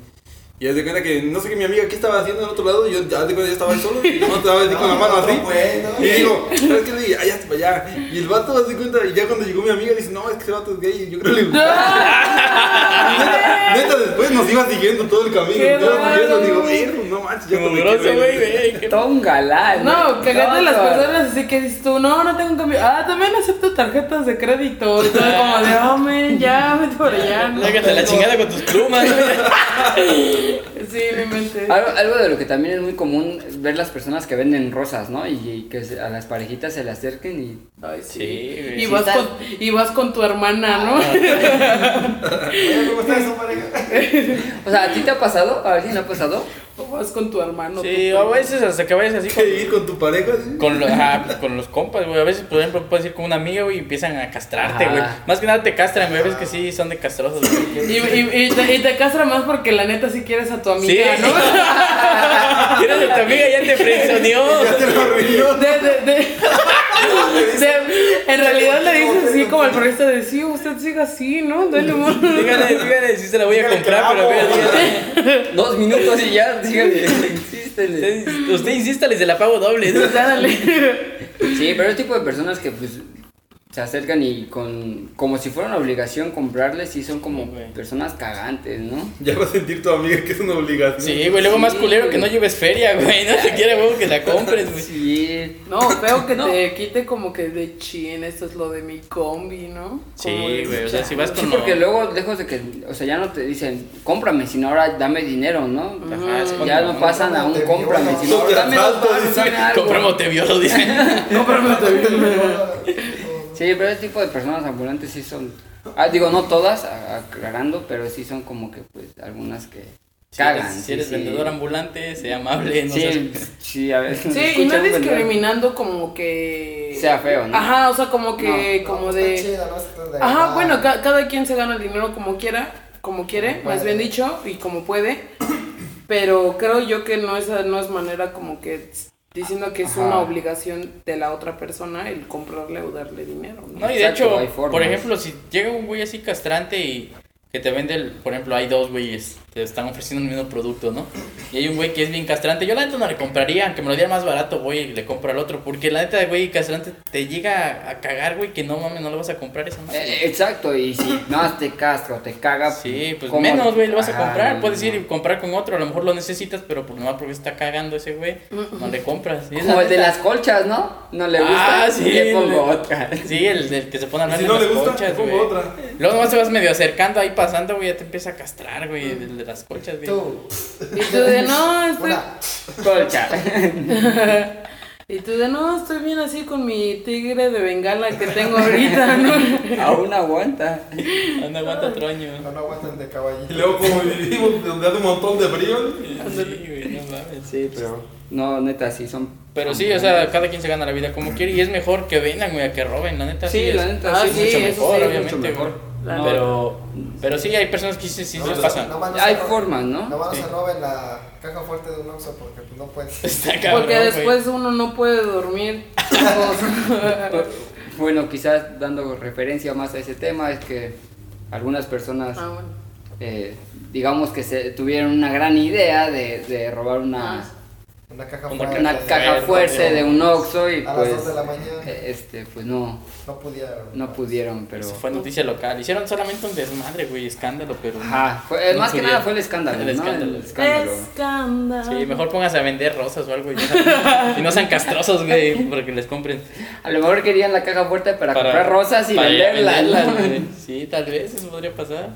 Y ya de cuenta que no sé qué mi amiga qué estaba haciendo en otro lado, y yo ya de cuenta ya estaba ahí solo, y no estaba así con la mano así. Bueno, Y digo, ¿sabes qué le dije? Allá, para allá. Y el vato hace cuenta, y ya cuando llegó mi amiga, dice, no, es que ese vato es gay, y yo creo que le gustaba. Y neta, neta, después nos iba siguiendo todo el camino. Qué Yo digo, "Verga, no manches, ya Como grosso, quedé- güey. No, cagate de las personas así que dices tú, no, no tengo un cambio. Ah, también acepto tarjetas de crédito. Y todo como de, hombre, ya, vete por allá. no Sácate la tengo". chingada con tus plumas, güey. Sí, mi mente. Algo, algo de lo que también es muy común es ver las personas que venden rosas, ¿no? Y, y que se- a las parejitas se le acerquen y... Ay, sí. Sí, güey. y, Sí vas con, y vas con tu hermana, ¿no? Oye, ¿cómo está esa pareja? O sea, ¿a ti te ha pasado? ¿A alguien le ha pasado? O vas con tu hermano. Sí, tu- a veces hasta que vayas así con, ¿Qué ir con tu pareja? ¿sí? con, lo- ajá, pues, con los compas, güey. A veces, por ejemplo, puedes ir con una amiga, güey, y empiezan a castrarte, güey. Más que nada te castran, güey. Ves que sí son de castrosos, güey. Y, y, y te, y te castra más porque la neta si quieres a tu amiga, Sí. ¿no? Quieres a tu amiga, ya te frenzoneó. Ya te lo arruinó. De, de, de, de- en realidad le dices así como el periodista de sí, usted siga así, ¿no? Dale amor. Dígale, dígale, sí se la voy a comprar, pero vea, dígale. Dos minutos y ya, dígale, insístele. Usted, insista, les la pago doble. ¿no? Dale. Sí, pero el tipo de personas que pues se acercan y con como si fuera una obligación comprarles, sí son como Sí, personas cagantes, ¿no? Ya va a sentir tu amiga que es una obligación. Sí, güey, luego más Sí, culero güey. que no lleves feria, güey. No te quiere, güey, que la compres, güey. Sí. No, feo que No. te quite como que de chin, esto es lo de mi combi, ¿no? Sí, Como de, güey, o sea, si vas Sí, con... porque luego, lejos de que, o sea, ya no te dicen, cómprame, sino ahora dame dinero, ¿no? Ajá, sí, ya no pasan a un Te cómprame, sino Te dame dos asalto, baros, dice. dame algo. Compramos te violo. Sí, pero ese tipo de personas ambulantes sí son, ah, digo, no todas, aclarando, pero sí son como que, pues, algunas que Si eres, cagan. si sí, eres sí. vendedor ambulante, sea amable, no Sí, seas- sí, a ver. Sí, y no discriminando como que... Sea feo, ¿no? Ajá, o sea, como que, No, como de... está de Ajá, bueno, ca- cada quien se gana el dinero como quiera, como quiere, Como más puede. bien dicho, y como puede. Pero creo yo que no es, no es manera como que diciendo que es Ajá. una obligación de la otra persona el comprarle o darle dinero, ¿no? No, y de Exacto, hecho, por ejemplo, si llega un güey así castrante y que te vende, el, por ejemplo, hay dos güeyes que te están ofreciendo el mismo producto, ¿no? Y hay un güey que es bien castrante, yo la neta no le compraría, aunque me lo diera más barato, voy y le compro al otro, porque la neta, güey, castrante te llega a cagar, güey, que no mames, no le vas a comprar esa madre. Eh, exacto, y si más te castra o te caga, Sí, pues ¿cómo? menos, güey, lo vas a Ajá, comprar. no, Puedes ir y comprar con otro, a lo mejor lo necesitas, pero por nomás porque está cagando ese güey, no le compras. Como el de las colchas, ¿no? No le gusta, Ah, sí. le pongo le- otra. Sí, el del que se pone a hablar Si de no las le gusta, colchas, pongo güey. otra. Luego nomás te vas medio acercando ahí pasando, güey, ya te empieza a castrar, güey, el de las colchas, güey. Tú, Y tú de no, estoy... una. Colcha. Y tú de no, estoy bien así con mi tigre de bengala que tengo ahorita, ¿no? Aún aguanta. Anda, aguanta troño. No aguantan de Y caballito. luego como vivimos donde hace un montón de frío. Sí, güey, no mames. Sí, pero. No, neta, sí, son... Pero sí, o sea, cada quien se gana la vida como quiere y es mejor que vendan, güey, a que roben, la neta. Sí, la es- neta, Ah, sí. sí, mucho eso mejor, sí, obviamente. mucho mejor. Pero, pero sí, hay personas que sí, sí No, se no, pasan. no Hay formas, ¿no? No van a Sí. roben la caja fuerte de un Oxxo porque pues no puedes. Está cabrón, Porque güey. después uno no puede dormir. Bueno, quizás dando referencia más a ese tema, es que algunas personas, ah, bueno. eh, digamos que se tuvieron una gran idea de, de robar una, Una caja Una fuerte. una caja fuerte, de un Oxxo y A las pues, 2 de la mañana. eh, este, pues no, No pudieron. no pudieron, pero... Eso fue noticia local. Hicieron solamente un desmadre, güey, escándalo, pero. no- Ajá, fue- no más que nada fue el escándalo, El ¿no? escándalo. El escándalo. Escándalo. Sí, mejor pónganse a vender rosas o algo y no sean, y no sean castrosos, güey, para que les compren. A lo mejor querían la caja fuerte para, Para- comprar rosas y venderlas. ¿no? güey. Sí, tal vez eso podría pasar.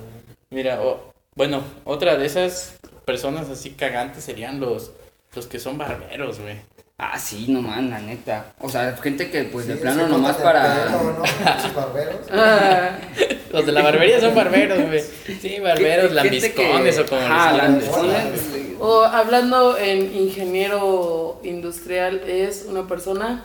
Mira, o- bueno, otra de esas personas así cagantes serían los, los que son barberos, güey. Ah, sí, no man, la neta. O sea, gente que pues de Sí, plano se nomás para... pelo, ¿no? Pinches barberos. Ah, Los de la barbería son barberos, güey. Sí, barberos, lambiscones que- o como quieran lambiscones. o hablando en ingeniero industrial, es una persona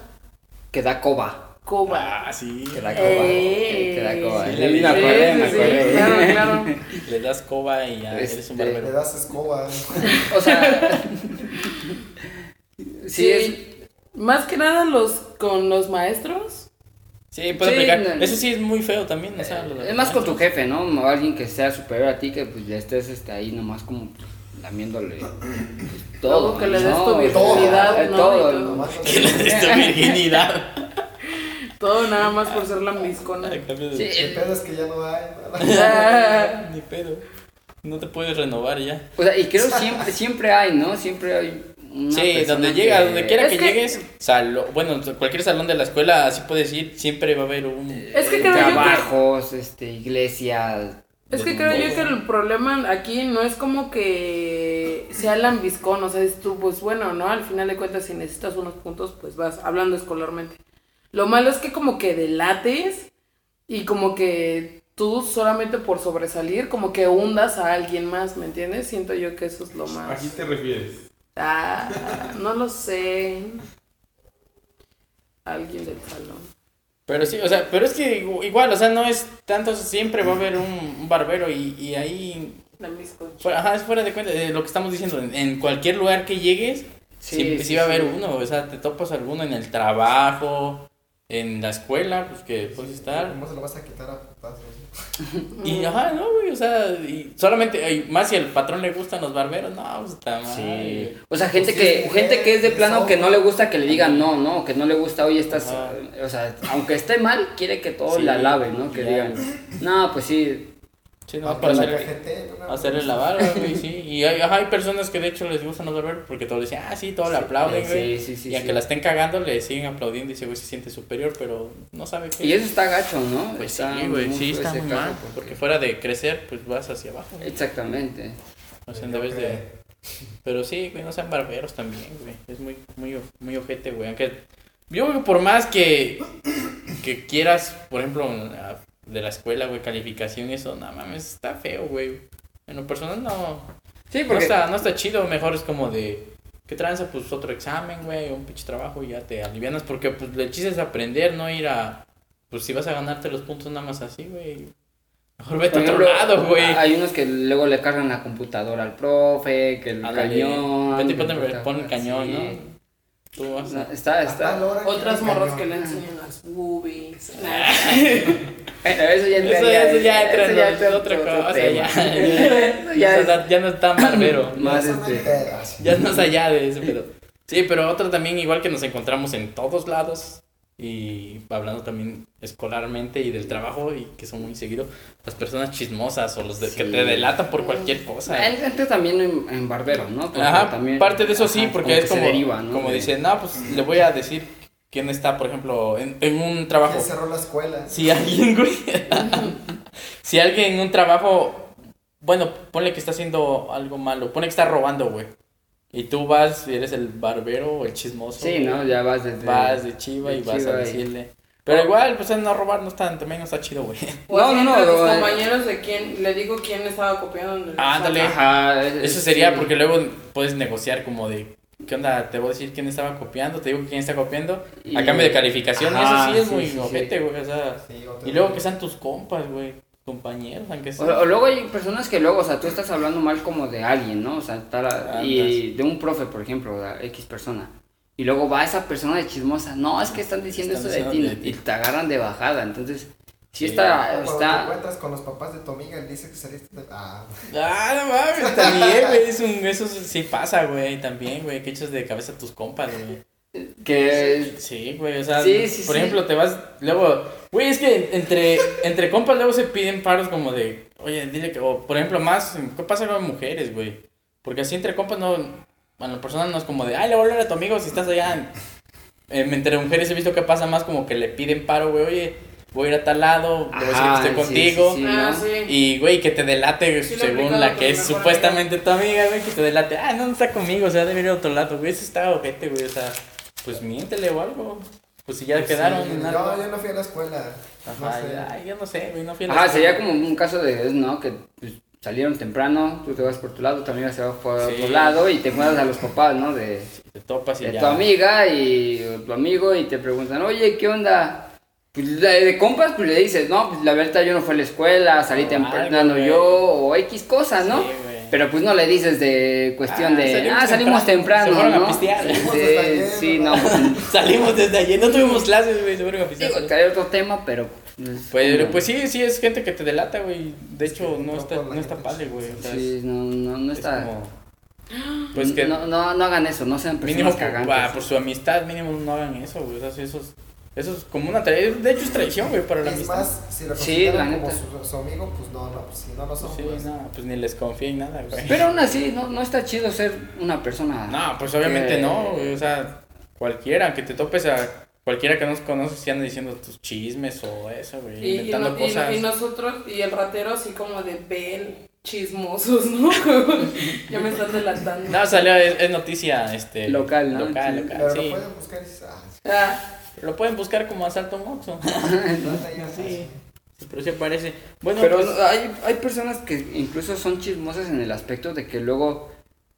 Que da coba. coba. Ah, sí. Que da coba. Eh. Que da coba. Sí, Sí, sí, me acordé, sí, me sí, acordé. claro, claro. Le das coba y ya eres un Este, barbero. Le das escoba. O sea... sí, Sí, es... Más que nada los con los maestros. Sí, puede Sí, aplicar. no. Eso sí es muy feo también. O sea, Es más con tu jefe, ¿no? O alguien que sea superior a ti que pues ya estés este, ahí nomás como lamiéndole pues, todo. Que le des tu virginidad, todo, Que le des tu virginidad. Todo nada más por ser lambiscona. A cambio de- Sí, El pedo es que ya no hay. Ni pedo. No te puedes renovar ya. o sea, y creo siempre, siempre hay, ¿no? Siempre hay Sí, donde llega, que- donde quiera Es que, que- llegues, salón, bueno, cualquier salón de la escuela, así puedes ir, siempre va a haber un... Es que creo yo que- Trabajos, este, iglesias. Es que creo yo que el problema aquí no es como que sea lambiscón, o sea, es tú, pues bueno, ¿no? Al final de cuentas, si necesitas unos puntos, pues vas hablando escolarmente. Lo malo es que como que delates y como que tú solamente por sobresalir, como que hundas a alguien más, ¿me entiendes? Siento yo que eso es lo ¿A más... quién te refieres? Ah, no lo sé. Alguien del salón. Pero sí, o sea, pero es que igual, o sea, no es tanto, siempre va a haber un, un barbero y, y ahí, fuera, ajá, es fuera de cuenta, de lo que estamos diciendo, en, en cualquier lugar que llegues, Sí, siempre sí, sí, va a haber sí. uno, o sea, te topas alguno en el trabajo, en la escuela, pues que puedes estar. ¿Cómo se lo vas a quitar a putazos? Y ajá, no, güey, o sea, y solamente, y más si al patrón le gustan los barberos, no, pues está mal. Sí. O sea, gente Pues sí, que mujer, gente que es de plano que no le gusta que le digan no, no, que no le gusta, oye, estás, Ajá. o sea, aunque esté mal, quiere que todo Sí, la lave, ¿no? Que ya. digan, no, pues sí, Sí, no, Aunque para la hacer, cajete, ¿no? hacerle la barba, güey, sí. Y hay, ajá, hay personas que de hecho les gustan los barberos porque todos dicen, ah, sí, todos le aplauden, güey. sí, sí, sí, y aunque sí. la estén cagando, le siguen aplaudiendo y ese güey se siente superior, pero no sabe qué. Y eso está gacho, ¿no? Pues sí, Está güey, muy sí, está muy mal. porque- Porque fuera de crecer, pues vas hacia abajo. güey. Exactamente. O sea, debes creo. de... Pero sí, güey, no sean barberos también, güey. Es muy, muy, muy ojete, güey. Aunque yo creo que por más que, que quieras, por ejemplo, de la escuela, güey, calificación eso, no mames, está feo, güey. En lo personal no, Sí, no, está, no está chido. Mejor es como de, ¿qué tranza? Pues otro examen, güey, un pinche trabajo y ya te alivianas. Porque pues el chiste es aprender, no ir a... Pues si vas a ganarte los puntos nada más así, güey. Mejor vete a otro lado, güey. Hay unos que luego le cargan la computadora al profe, que el Ándale. cañón. Vete y ponte- pon el cañón, sí. ¿no? Tú vas No, a... está, está. Otras morras que le enseñan las boobies. Bueno, eso ya Eso, entraría- eso ya entra eso ya entra en otra otro cosa, tema. ya. Eso Ya, ya es- ya no es tan barbero. Más Eso este-. Ya no es allá de ese pedo. Sí, pero otro también, igual que nos encontramos en todos lados. Y hablando también escolarmente y del trabajo, y que son muy seguidos, las personas chismosas o los de- que te delatan por cualquier cosa. Él entra también en, en barbero, ¿no? Porque Ajá, también- parte de eso sí, porque es como, se deriva, ¿no? como De- dice, no, pues le voy a decir quién está, por ejemplo, en, en un trabajo. ¿Quién cerró la escuela? Si alguien, güey. si alguien en un trabajo. Bueno, ponle que está haciendo algo malo. Ponle que está robando, güey. Y tú vas eres el barbero o el chismoso. Sí. ¿no? Ya vas desde... Vas de chiva de y vas a y- decirle. Pero igual, pues no robar no está, también no está chido, güey. O No, no, no, no, eh. compañeros de quién, le digo quién estaba copiando el Ándale. Ajá. Eso sería sí. porque luego puedes negociar como de. ¿qué onda? Te voy a decir quién estaba copiando, te digo quién está copiando. Y- A cambio de calificación, Ajá, y eso sí es sí, muy sí, ojete, güey. O sea, y luego que sean tus compas, güey. Compañeros, aunque O, sea. o luego hay personas que luego, o sea, tú estás hablando mal como de alguien, ¿no? O sea, y de un profe, por ejemplo, de X persona. Y luego va esa persona de chismosa, no, es que están diciendo Están esto de ti, y te agarran de bajada. Entonces, Sí. sí, está, Cuando te está, encuentras con los papás de tu amiga y dice que saliste de... Ah, Ah, no mames, también, güey. Es un, eso sí pasa, güey. También, güey. Que echas de cabeza a tus compas, güey. Que Sí, güey, o sea, Sí, sí, por sí. ejemplo, te vas, luego, güey, es que entre, entre compas luego se piden paros como de, oye, dile que, o por ejemplo, más, ¿qué pasa con mujeres, güey? Porque así entre compas no, bueno, la persona no es como de, ay, le voy a hablar a tu amigo si estás allá. Eh, entre mujeres he visto que pasa más como que le piden paro, güey, oye, voy a ir a tal lado, le voy a decir que estoy sí, contigo. sí, sí. Ah, ¿no? sí. Y, güey, que te delate según la que es supuestamente tu amiga, güey, que te delate. Ah, no, no está conmigo, o sea, debe ir a otro lado, güey. Eso está ojete, güey, o sea, pues miéntele o algo. Pues si ya pues quedaron sí, en yo, yo no fui a la escuela. no Ajá, sé. ay, yo no sé, güey, no fui a la Ajá, escuela. sería como un caso de, ¿no? Que pues, salieron temprano, tú te vas por tu lado, tu amiga se va por Sí. otro lado y te encuentras a los papás, ¿no? De, Te topas y de ya. tu amiga y o tu amigo y te preguntan, oye, ¿qué onda? Pues de, de compas, pues le dices, no, pues la verdad yo no fui a la escuela, salí O temprano algo, yo, o X cosas, ¿no? Sí, güey. Pero pues no le dices de cuestión Ah, de, salimos ah, salimos temprano, temprano, se fueron a ¿no? pistear. Salimos desde ayer, sí, ¿no? no, pues, Salimos desde ayer, no tuvimos clases, güey, seguro que digo, trae otro tema, pero... pues, Pero como- pues sí, sí, es gente que te delata, güey. De hecho, Sí, no está, no está padre, güey. O sea, Sí, no, no, no es está... como- Pues que no, no, no hagan eso, no sean personas mínimo por, cagantes. ah, por su amistad, mínimo no hagan eso, güey. O sea, sí, eso es, eso es como una traición. De hecho, es traición, güey, para la Es amistad. más, si lo Sí, la como neta. su, su amigo, pues no, no, pues si no lo son. Sí, pues, no, pues ni les confía en nada, güey. Pero aún así, no, no está chido ser una persona... No, pues obviamente que- no, güey. O sea, cualquiera que te topes a cualquiera que nos conoces y anda diciendo tus chismes o eso, güey. Y, y, inventando no- y- cosas. y nosotros, y el ratero así como de ven chismosos, ¿no? ya me están delatando. No, salió, es, es noticia este, Local, ¿no? Local, Sí. local, Pero sí. lo pueden buscar y ah, Ah, Lo pueden buscar como asalto ya, Sí. Sí, pero sí parece. Bueno, Pero pues, hay, hay personas que incluso son chismosas en el aspecto de que luego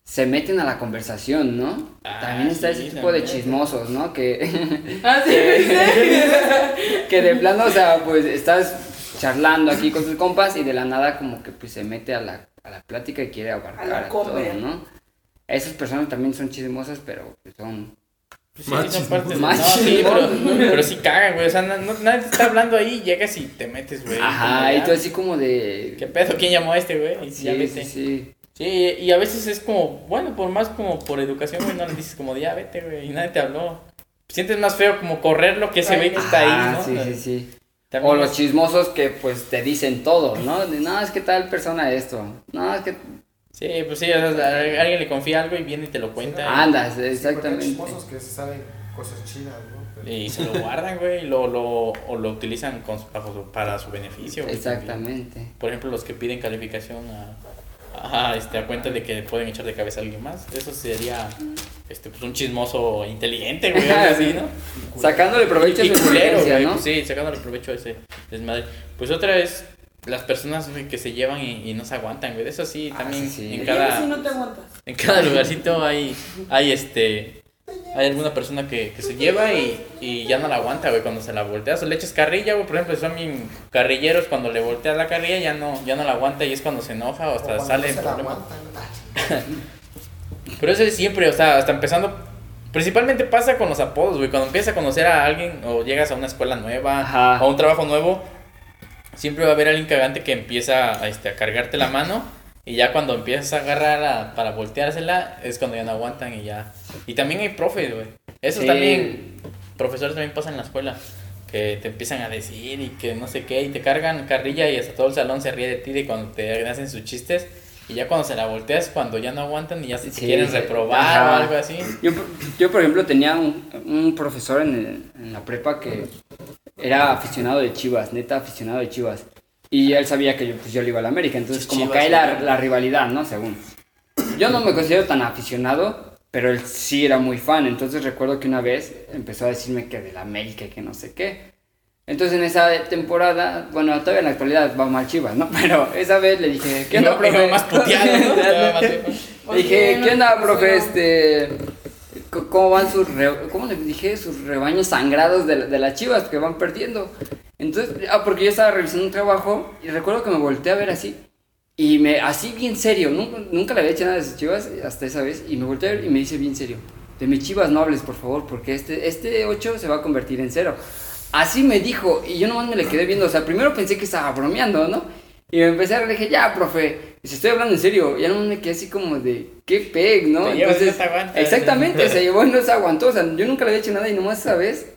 se meten a la conversación, ¿no? Ah, también está sí, ese tipo de chismosos, ¿no? Que, ah sí, sí. que de plano, o sea, pues estás charlando aquí con tus compas y de la nada como que pues se mete a la, a la plática y quiere abarcar A la a todo. ¿no? Esas personas también son chismosas, pero son... pues, sí, partes No, sí, pero, pero sí cagan, güey. O sea, no, no- nadie te está hablando ahí, llegas y te metes, güey. Ajá, y ya, tú así como de... ¿Qué pedo? ¿Quién llamó a este, güey? Y Sí, ya sí, vete. sí. Sí, y a veces es como, bueno, por más como por educación, güey, no le dices como, ya vete, güey, y nadie te habló. Sientes más feo como correr lo que se ve que está Ah, ahí, ¿no? sí, sí, sí. También O los chismosos que pues te dicen todo, ¿no? De, no, es que tal persona esto. No, es que Sí, pues sí, o sea, a alguien le confía algo y viene y te lo cuenta. y- andas, Sí, porque hay exactamente. chismosos que se saben cosas chidas, ¿no? Pero- Y se lo guardan, güey, y lo, lo, o lo utilizan con su- bajo su- para su beneficio. güey, también. Exactamente. Por ejemplo, los que piden calificación a, a, este, a cuenta de que pueden echar de cabeza a alguien más. Eso sería este, pues, un chismoso inteligente, güey, así, ¿no? Sacándole provecho a Y su culero, güey, ¿no? pues sí, sacándole provecho a ese desmadre. Pues otra vez, las personas güey, que se llevan y, y no se aguantan, güey. Eso sí, Ah, también sí, sí. en cada... si no te aguantas. En cada lugarcito hay, hay este. Hay alguna persona que, que se lleva y, y ya no la aguanta, güey, cuando se la volteas o le echas carrilla, güey, por ejemplo, son bien carrilleros, cuando le volteas la carrilla ya no, ya no la aguanta y es cuando se enoja o hasta sale no la Pero eso es siempre, o sea, hasta empezando, principalmente pasa con los apodos, güey, cuando empiezas a conocer a alguien o llegas a una escuela nueva Ajá. o a un trabajo nuevo, siempre va a haber alguien cagante que empieza a, este, a cargarte la mano y ya cuando empiezas a agarrar a- para volteársela es cuando ya no aguantan y ya. Y también hay profes, güey. Eso Sí. también, profesores también pasa en la escuela. Que te empiezan a decir y que no sé qué, y te cargan carrilla y hasta todo el salón se ríe de ti de cuando te hacen sus chistes. Y ya cuando se la volteas, cuando ya no aguantan y ya se Sí, quieren reprobar Ajá. o algo así. Yo, yo, por ejemplo, tenía un, un profesor en, el- en la prepa que era aficionado de Chivas, neta aficionado de Chivas. Y él sabía que yo, pues, yo le iba a la América, entonces Sí, como Chivas, que hay la, la rivalidad, ¿no? Según. Yo no me considero tan aficionado, pero él sí era muy fan, entonces recuerdo que una vez empezó a decirme que de la América y que no sé qué. Entonces en esa temporada, bueno, todavía en la actualidad va mal Chivas, ¿no? Pero esa vez le dije, ¿qué onda, iba profe? más puteado, ¿no? Dije, ¿qué onda, profe? Este, cómo van sus, re- ¿cómo le dije? Sus rebaños sangrados de, de las chivas que van perdiendo. Entonces, ah, porque yo estaba revisando un trabajo y recuerdo que me volteé a ver así. Y me, así bien serio, nunca, nunca le había hecho nada de sus chivas hasta esa vez. Y me volteé a ver y me dice bien serio, de mis chivas no hables, por favor, porque este, este 8 se va a convertir en cero. Así me dijo, y yo nomás me le quedé viendo. O sea, primero pensé que estaba bromeando, ¿no? Y me empecé a reír, dije, ya, profe, y si estoy hablando en serio. Ya no me quedé así como de, qué peg, ¿no? Te y no exactamente, se llevó y no se aguantó. O sea, yo nunca le había hecho nada y nomás esa vez.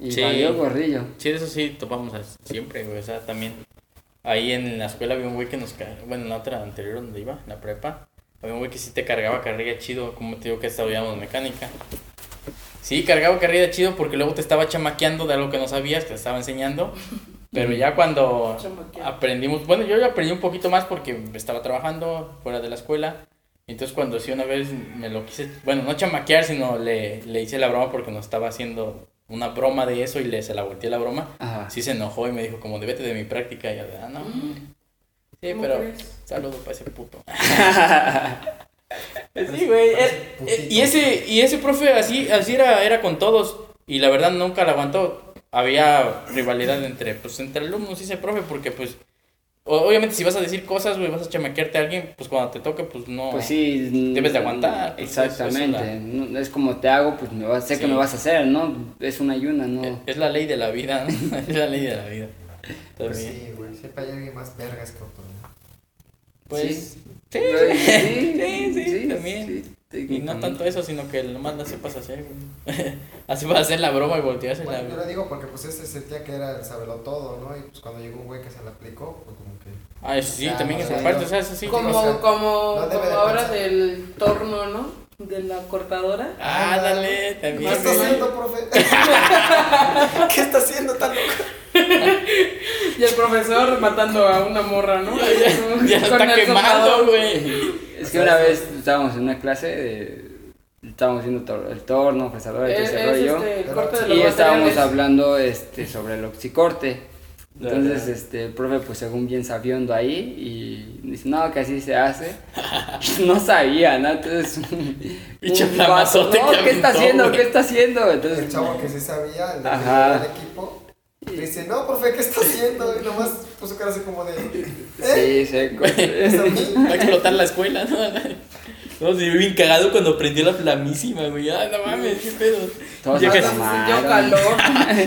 Y Sí. valió gorrillo. Sí, eso sí, topamos a- siempre, güey. O sea, también ahí en la escuela había un güey que nos cargaba. Bueno, en la otra anterior donde iba, en la prepa, había un güey que sí te cargaba carrilla chido. Como te digo que estudiábamos mecánica. Sí, cargaba carrilla chido porque luego te estaba chamaqueando de algo que no sabías, que te estaba enseñando. Pero ya cuando aprendimos, bueno, yo ya aprendí un poquito más porque estaba trabajando fuera de la escuela. Entonces cuando sí una vez me lo quise, bueno, no chamaquear, sino le, le hice la broma porque nos estaba haciendo una broma de eso y le se la volteé la broma. Ajá. Sí se enojó y me dijo como, vete de mi práctica. Y yo, ah, no. Sí, ¿Cómo pero crees? saludo para ese puto. sí, güey. eh, eh, y ese, y ese profe así, así era, era con todos. Y la verdad nunca la aguantó. Había rivalidad entre, pues, entre alumnos y ese profe, porque pues. Obviamente si vas a decir cosas, güey, vas a chamaquearte a alguien, pues cuando te toque, pues no. Pues sí. Debes de aguantar, pues, Exactamente. eso es No- Es como te hago, pues me vas, sé que me vas a hacer, ¿no? Es una y una, ¿no? Eh, Es la ley de la vida, ¿no? Es la ley de la vida. Pues sí, güey. Siempre hay alguien más vergas que otro. ¿no? Pues. Sí. Sí, sí, sí, también. Y no tanto eso, sino que nomás la sepas hacer, güey. Así vas a hacer la broma y voltearse la Bueno, yo le digo porque pues ese sentía que era el sabelo todo, ¿no? Y pues cuando llegó un güey que se le aplicó, pues como que... Ah, sí, Ya, también no esa parte, o sea, eso sí. Como, o sea, como, no como de ahora pensar. del torno, ¿no? De la cortadora. Ah, dale, ¿Qué también. está güey. haciendo, profe? ¿Qué está haciendo tan loco? Y el profesor matando a una morra, ¿no? Ya Con está el quemando, soplador. güey. Es que una vez estábamos en una clase de... Estábamos tor- el torno, fresadora todo Es, ese es rollo. este, el Y estábamos hablando este, sobre el oxicorte. Entonces, este, el profe, pues según bien sabiendo ahí, y dice, no, que así se hace. no sabía, ¿no? Entonces, Pinche un vato, no, ¿qué está haciendo? ¿Qué está haciendo? Entonces, El chavo que sí sabía, el del equipo, le dice, no, profe, ¿qué está haciendo? Y nomás puso cara así como de, ¿eh? sí, seco. ¿Es a mí? Va a explotar la escuela, ¿no? No, sí, bien cagado cuando prendió la flamísima, güey. Ay, no mames, qué pedo. Todos Ya se que- tomaron. Yo calor.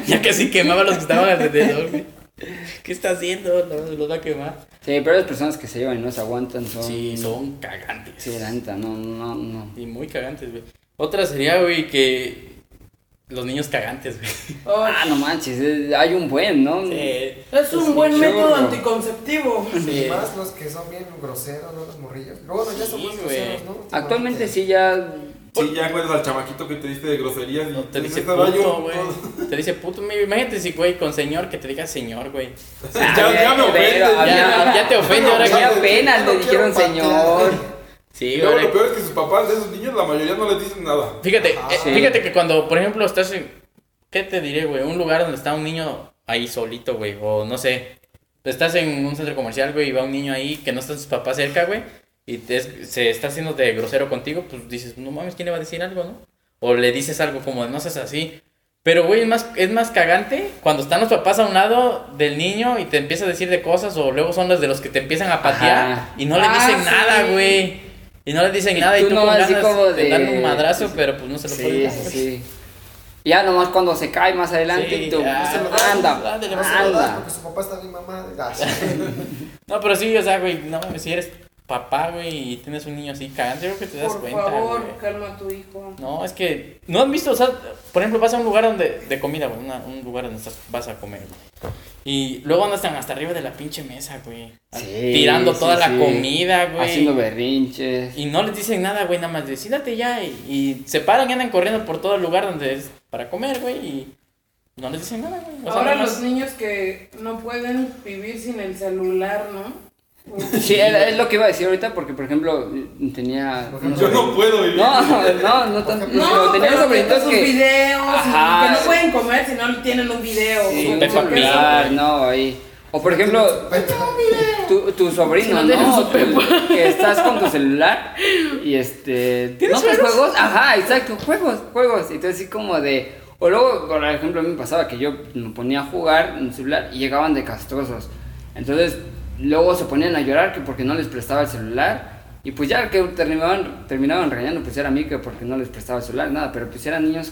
Ya casi quemaba a los que estaban alrededor, güey. ¿Qué está haciendo? No, los va a quemar. Sí, pero las personas que se llevan y no se aguantan son... Sí, son cagantes. Sí, la neta, no, no, no. Y muy cagantes, güey. Otra sería, güey, que los niños cagantes, güey. Ay, Ah, no manches, eh, hay un buen, ¿no? Sí. es un buen método anticonceptivo. Sí. Y más los que son bien groseros, ¿no? Los morrillos. Luego no, ya son güey. groseros, ¿no? Actualmente sí ya... Sí, ya encuentras al chamaquito que te diste de groserías y No te dice puto, güey. Te dice puto. Imagínate si, güey, con señor que te diga señor, güey. Ya, ya me ofende. Ya. Ya, ya te ofende ahora Ya que. apenas le dijeron señor. Sí, Y güey. lo peor es que sus papás de esos niños, la mayoría no les dicen nada. Fíjate, Ah, eh, sí. fíjate que cuando, por ejemplo, estás en. ¿Qué te diré, güey? Un lugar donde está un niño ahí solito, güey. O no sé. Estás en un centro comercial, güey, y va un niño ahí que no están sus papás cerca, güey. Y te es- se está haciendo de grosero contigo, pues dices, no mames, ¿quién le va a decir algo, no? O le dices algo como, no seas así. Pero, güey, es más, es más cagante cuando están los papás a un lado del niño y te empieza a decir de cosas, o luego son los de los que te empiezan a patear Ajá. y no le Ah, dicen sí. nada, güey. Y no le dicen Y nada y tú tú con ganas como de darle un madrazo, pero pues no se lo Sí, puedes sí, sí. Ya nomás cuando se cae más adelante, Sí, tú, ya, da, anda, ándale, No se lo da anda. porque su papá está bien mamá. Sí. No, pero sí, o sea, güey, no, si eres papá, güey, y tienes un niño así cagante, yo creo que te das Por cuenta, favor, güey. calma a tu hijo. No, es que, ¿no han visto? O sea, por ejemplo, vas a un lugar donde, de comida, güey, un lugar donde estás, vas a comer, güey. Y luego andas tan hasta arriba de la pinche mesa, güey. Sí, tirando sí, toda la comida, güey. Haciendo berrinches. Y no les dicen nada, güey, nada más decídate ya. Y, y se paran y andan corriendo por todo el lugar donde es para comer, güey. Y no les dicen nada, güey. O sea, Ahora nada más- los niños que no pueden vivir sin el celular, ¿no? Sí, es, lo que iba a decir ahorita porque, por ejemplo, tenía... Yo no puedo vivir. No, no, no tanto. No, pero tenía pero que sobrinitos sus que... videos, Ajá. que no pueden comer si no tienen un video. Sí, celular, no, ahí. O por ejemplo, tu, tu sobrino, Si no tienes. Que estás con tu celular y este. ¿No traes juegos? Ajá, exacto, juegos, juegos. Y entonces así como de. O luego, por ejemplo, a mí me pasaba que yo me ponía a jugar en el celular y llegaban de castrosos. Entonces, luego se ponían a llorar que porque no les prestaba el celular. Y pues ya que terminaban, terminaban regañando, pues era a mí que porque no les prestaba el celular, nada. Pero pues eran niños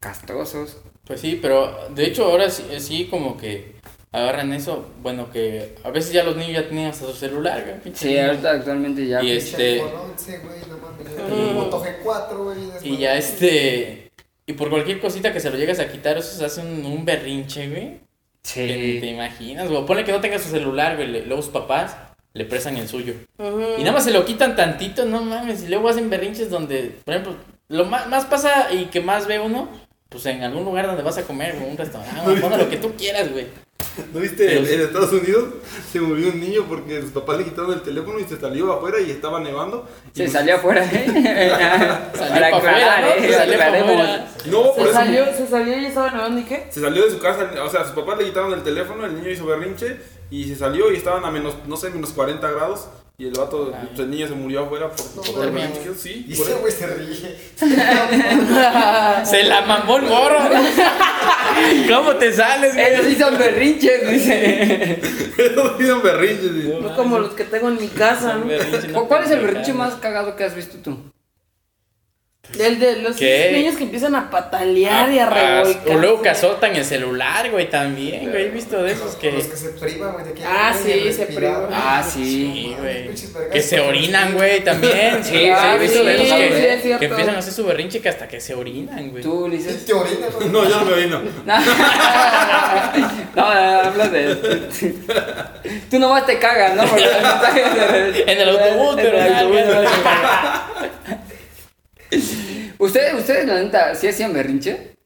castrosos. Pues sí, pero de hecho ahora sí, sí como que agarran eso, bueno, que a veces ya los niños ya tenían hasta su celular, güey. Sí, ahorita actualmente ya. Y este- Pinche iPhone 11, güey, no mames. yo tengo un Moto G4, güey. Y ya este... Y por cualquier cosita que se lo llegas a quitar, eso se hace un, un berrinche, güey. Ni te Sí. imaginas, güey. Ponle que no tenga su celular, güey. Luego sus papás le prestan el suyo. Y nada más se lo quitan tantito, no mames. Y luego hacen berrinches donde, por ejemplo, lo más, más pasa y que más ve uno, pues en algún lugar donde vas a comer, güey, un restaurante, o ponle lo que tú quieras, güey. ¿No viste? Pero En, sí. Estados Unidos se murió un niño porque sus papás le quitaron el teléfono y se salió afuera y estaba nevando. Y Se pues- salió afuera, ¿eh? Para afuera, aclarar, ¿no? ¿eh? Salió pa' Aclaremos. afuera. No, por Se eso. salió, se salió y estaba nevando y qué? Se salió de su casa, o sea, sus papás le quitaron el teléfono, el niño hizo berrinche y se salió y estaban a menos, no sé, menos 40 grados y el vato, Ay. pues, el niño se murió afuera por, por el berrinche. Sí, Y por ese eso. güey se ríe. Se la mamó el morro. ¿Cómo te sales, güey? Ellos sí son berrinches, dice. Sí son berrinches. sí. No como los que tengo en mi casa, ¿no? No ¿Cuál es el berrinche más cagado que has visto tú? El de los ¿Qué? niños que empiezan a patalear y a Ah, revolcar. O luego que azotan el celular, güey, también, güey. He visto de esos que. Los que se privan, güey, de que Ah, sí, se privan. Ah, sí. Sí, güey. Que se orinan, güey, también. Sí, Ah, he visto de sí, esos sí, que, es cierto. que empiezan a hacer su berrinche que hasta que se orinan, güey. Tú, Sí, Ulises. te orinas, güey. No, yo no me orino. No, no, hablas de. Tú nomás te cagas, ¿no? Porque el mensaje de- En el autobús, pero ¿Ustedes, ustedes, la neta, sí hacían berrinche?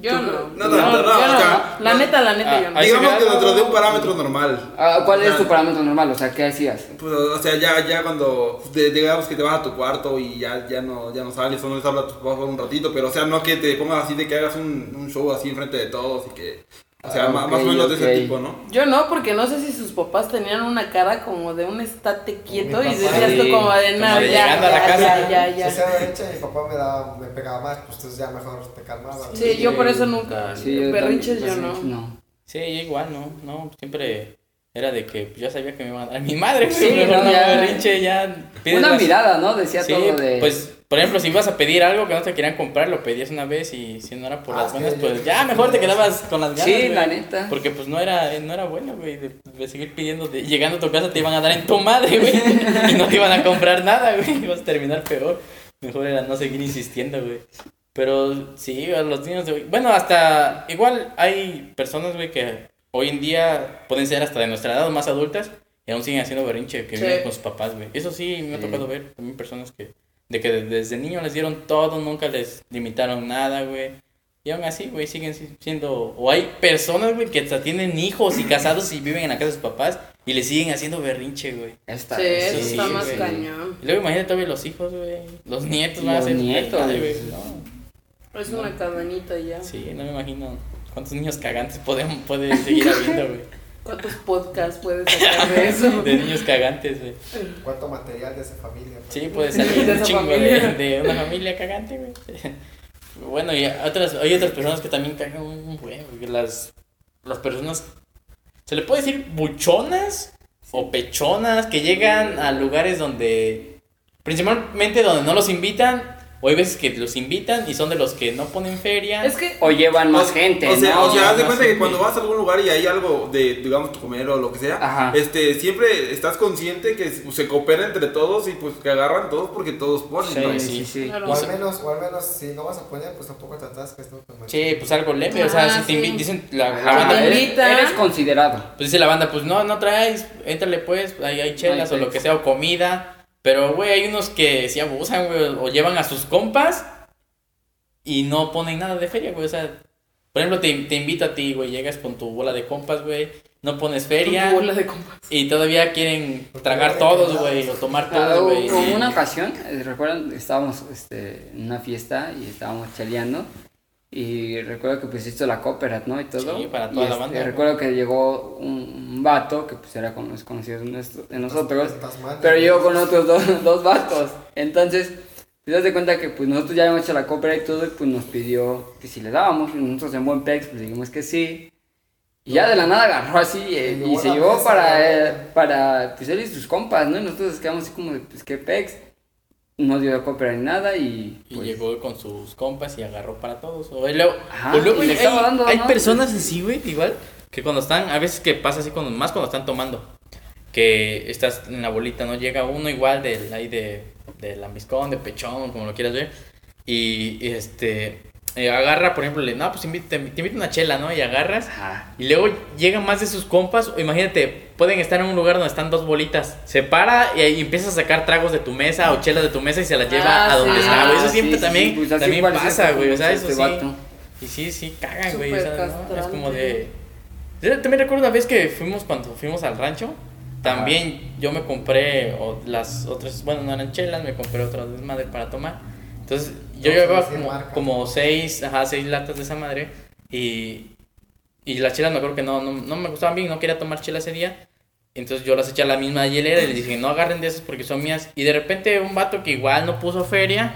Yo no. No, no, no, no, yo La neta, la neta, Ah, yo no. se Digamos que dentro de un parámetro normal. Ah, ¿Cuál es tu parámetro normal? O sea, ¿qué hacías? Pues, o sea, ya, ya cuando de- digamos que te vas a tu cuarto y ya, ya, no, ya no sales o no les hablas a tus papás por un ratito, pero o sea, no que te pongas así de que hagas un, un show así enfrente de todos y que, o sea, Ah, ma- ok, más o menos de ok. ese tipo, ¿no? Yo no, porque no sé si sus papás tenían una cara como de un estate quieto y decías tú sí. como de nada, de ya, llegando a la ya, casa. ya, ya, Si ya. sea derecha, mi papá me, daba, me pegaba más, pues entonces ya mejor te calmaba. Sí, yo por eso nunca. Sí, yo berrinches también, yo no. No. Sí, yo igual, ¿no? No, siempre era de que yo sabía que me iban a dar mi madre. Sí, no, no, ya. berrinche, ya. Una las- mirada, ¿no? Decía Sí, todo de. pues, por ejemplo, si ibas a pedir algo que no te querían comprar, lo pedías una vez y si no era por Ah, las buenas, pues ya mejor te quedabas con las ganas, Sí, güey. la neta. Porque pues no era, no era bueno, güey, de, de seguir pidiendo, de- llegando a tu casa te iban a dar en tu madre, güey, y no te iban a comprar nada, güey, ibas a terminar peor. Mejor era no seguir insistiendo, güey. Pero sí, a los niños de hoy, bueno, hasta, igual hay personas, güey, que hoy en día pueden ser hasta de nuestra edad o más adultas y aún siguen haciendo berrinche, que Sí. viven con sus papás, güey. Eso sí, me ha tocado ver también personas que, de que desde niños les dieron todo, nunca les limitaron nada, güey. Y aún así, güey, siguen si- siendo... O hay personas, güey, que hasta tienen hijos y casados y viven en la casa de sus papás y le siguen haciendo berrinche, güey. Esta, Sí, eso sí, está más güey. cañón. Y luego imagínate todavía los hijos, güey. Los nietos van a ser... nietos. Güey, no. Es una cadenita ya. Sí, no me imagino cuántos niños cagantes pueden, puede seguir habiendo, güey. ¿Cuántos podcasts puedes sacar de eso? De niños cagantes, güey. ¿Cuánto material de esa familia? Sí, puede salir De un chingo de, una familia cagante, güey. Bueno, y otras, hay otras personas que también cagan un buen, güey. Las, las personas, ¿se le puede decir buchonas o pechonas que llegan a lugares donde, principalmente donde no los invitan, o hay veces que los invitan y son de los que no ponen feria? Es que O llevan más O- gente, O sea, ¿no? o sea, haz de cuenta que gente. cuando vas a algún lugar y hay algo de, digamos, tu comer o lo que sea, Ajá. este, siempre estás consciente que se coopera entre todos y pues que agarran todos porque todos ponen, Sí, ¿no? Sí, sí. sí, sí. Claro. O al menos, o al menos, si no vas a poner, pues tampoco te atasques, ¿no? Sí, pues algo leve, o sea, Ah, si te sí. invi- dicen la, la Ajá, banda, te pues, eres, invitan. eres considerado. Pues dice la banda, pues no, no traes, éntrale pues, ahí hay chelas o lo que sea, o comida. Pero, güey, hay unos que sí abusan, güey, o llevan a sus compas y no ponen nada de feria, güey. O sea, por ejemplo, te, te invito a ti, güey, llegas con tu bola de compas, güey, no pones feria bola de compas. y todavía quieren tragar todos, güey, o tomar Ah, todos, güey. hubo y- una ocasión, eh, recuerdan, estábamos este, en una fiesta y estábamos chaleando Y recuerdo que pues hizo la cooperat, ¿no? Y todo. Sí, para toda Y, la este, banda. Recuerdo que llegó un, un vato que pues era con- conocido de nuestro- de nosotros. Tasmania. Pero llegó con otros dos, dos vatos. Entonces, te das de cuenta que pues nosotros ya habíamos hecho la compra y todo, y pues nos pidió que si le dábamos, y nosotros en buen pex, pues dijimos que sí. Y ya de la nada agarró así eh, y se llevó mesa, para, eh, para pues él y sus compas, ¿no? Y nosotros nos quedamos así como de, pues qué pex. No dio copra ni nada y Y pues, llegó con sus compas y agarró para todos. O- luego, Ajá, pues luego y le hay, dando, hay ¿no? personas así, güey, igual, que cuando están, a veces que pasa así, cuando, más cuando están tomando, que estás en la bolita, ¿no? Llega uno igual del, ahí de, de lambiscón, de pechón, como lo quieras ver, y, y, este, eh, agarra, por ejemplo, le, no, pues invita- te, te invito una chela, ¿no? Y agarras, ajá. y luego llegan más de sus compas, imagínate, pueden estar en un lugar donde están dos bolitas. Se para y, ahí empieza a sacar tragos de tu mesa o chelas de tu mesa y se las lleva Ah, a donde sí. está, güey. Eso Ah, siempre sí, sí, también, pues así también pasa, como güey. O sea, este eso sí. vato. Y sí, sí, cagan, güey. O sea, ¿no? Es como de. Yo también recuerdo una vez que fuimos cuando fuimos al rancho. También yo me compré o las otras, bueno, no eran chelas, me compré otras desmadre para tomar. Entonces yo llevaba como, como seis, ajá, seis latas de esa madre. Y, y las chelas me acuerdo que no, no, no me gustaban bien, no quería tomar chela ese día. Entonces yo las eché a la misma hielera y les dije, no agarren de esas porque son mías. Y de repente un vato que igual no puso feria,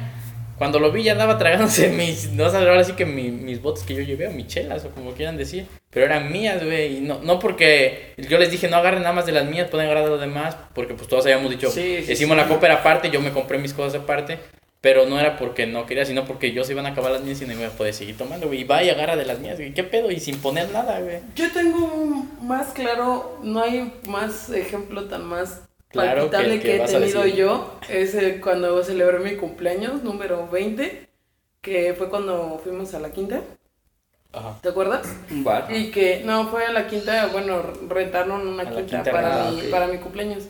cuando lo vi ya andaba tragándose mis, no sé, ahora sí que mi- mis botes que yo llevé, o mis chelas, o como quieran decir. Pero eran mías, güey. Y no, no porque yo les dije, no agarren nada más de las mías, pueden agarrar de los demás. Porque pues todos habíamos dicho, Sí, sí, hicimos sí. la copa aparte, yo me compré mis cosas aparte. Pero no era porque no quería, sino porque yo se iban a acabar las mías y no iba a poder seguir tomando, güey. Y va y agarra de las mías, güey. ¿Qué pedo? Y sin poner nada, güey. Yo tengo un más claro, no hay más ejemplo tan más Claro que que, que he tenido yo. Es eh, cuando celebré mi cumpleaños, número 20, que fue cuando fuimos a la quinta. Ajá. ¿Te acuerdas? Bar. Y que, no, fue a la quinta, bueno, rentaron una quinta, quinta para, rentada, mi, para mi cumpleaños.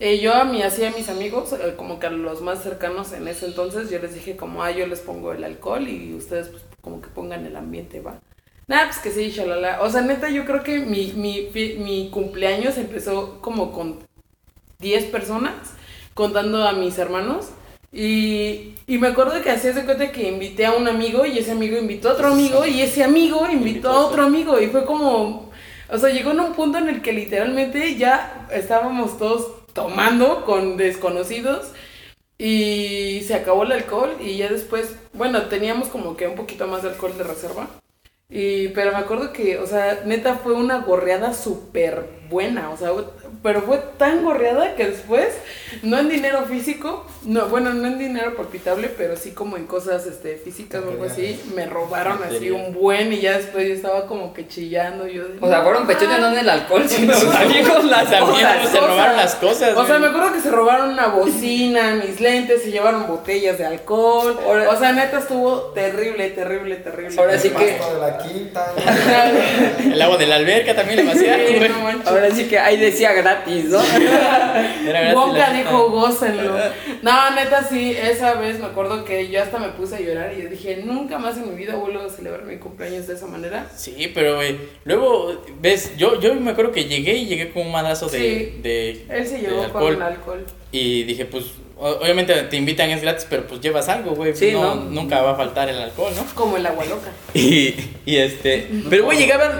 Eh, yo a mí, así a mis amigos, eh, como que a los más cercanos en ese entonces, yo les dije como, ah, yo les pongo el alcohol y ustedes pues como que pongan el ambiente, ¿va? Nah, pues que sí, shalala. O sea, neta, yo creo que mi, mi, mi cumpleaños empezó como con 10 personas, contando a mis hermanos. Y, y me acuerdo que hacía de cuenta que invité a un amigo y ese amigo invitó a otro amigo y ese amigo invitó a otro amigo y fue como, o sea, llegó en un punto en el que literalmente ya estábamos todos tomando con desconocidos y se acabó el alcohol y ya después, bueno, teníamos como que un poquito más de alcohol de reserva. Y, pero me acuerdo que, o sea, neta fue una gorreada súper buena, o sea, pero fue tan gorreada que después, no en dinero físico, no, bueno, no en dinero palpitable, pero sí como en cosas este, físicas o algo así, me robaron así un buen y ya después yo estaba como que chillando. Yo O sea, fueron pechones no en el alcohol, sino sus amigos las También cosas. se robaron las cosas. O sea, me acuerdo que se robaron una bocina, mis lentes, se llevaron botellas de alcohol. O sea, neta estuvo terrible, terrible, terrible. Ahora sí que- de la quinta. El agua de la alberca también le vaciaron. Ahora sí que ahí decía gratis, ¿no? Era gratis Wonka dijo, gócenlo. No, neta, sí, esa vez me acuerdo que yo hasta me puse a llorar y yo dije, nunca más en mi vida vuelvo a celebrar mi cumpleaños de esa manera. Sí, pero güey, luego, ves, yo, yo me acuerdo que llegué y llegué con un madrazo de, Sí. de, Él se llevó alcohol. con el alcohol. Y dije, pues, obviamente te invitan, es gratis, pero pues llevas algo, güey. Sí, no, ¿no? Nunca va a faltar el alcohol, ¿no? Como el agua loca. Y, y este, pero güey, llegaban,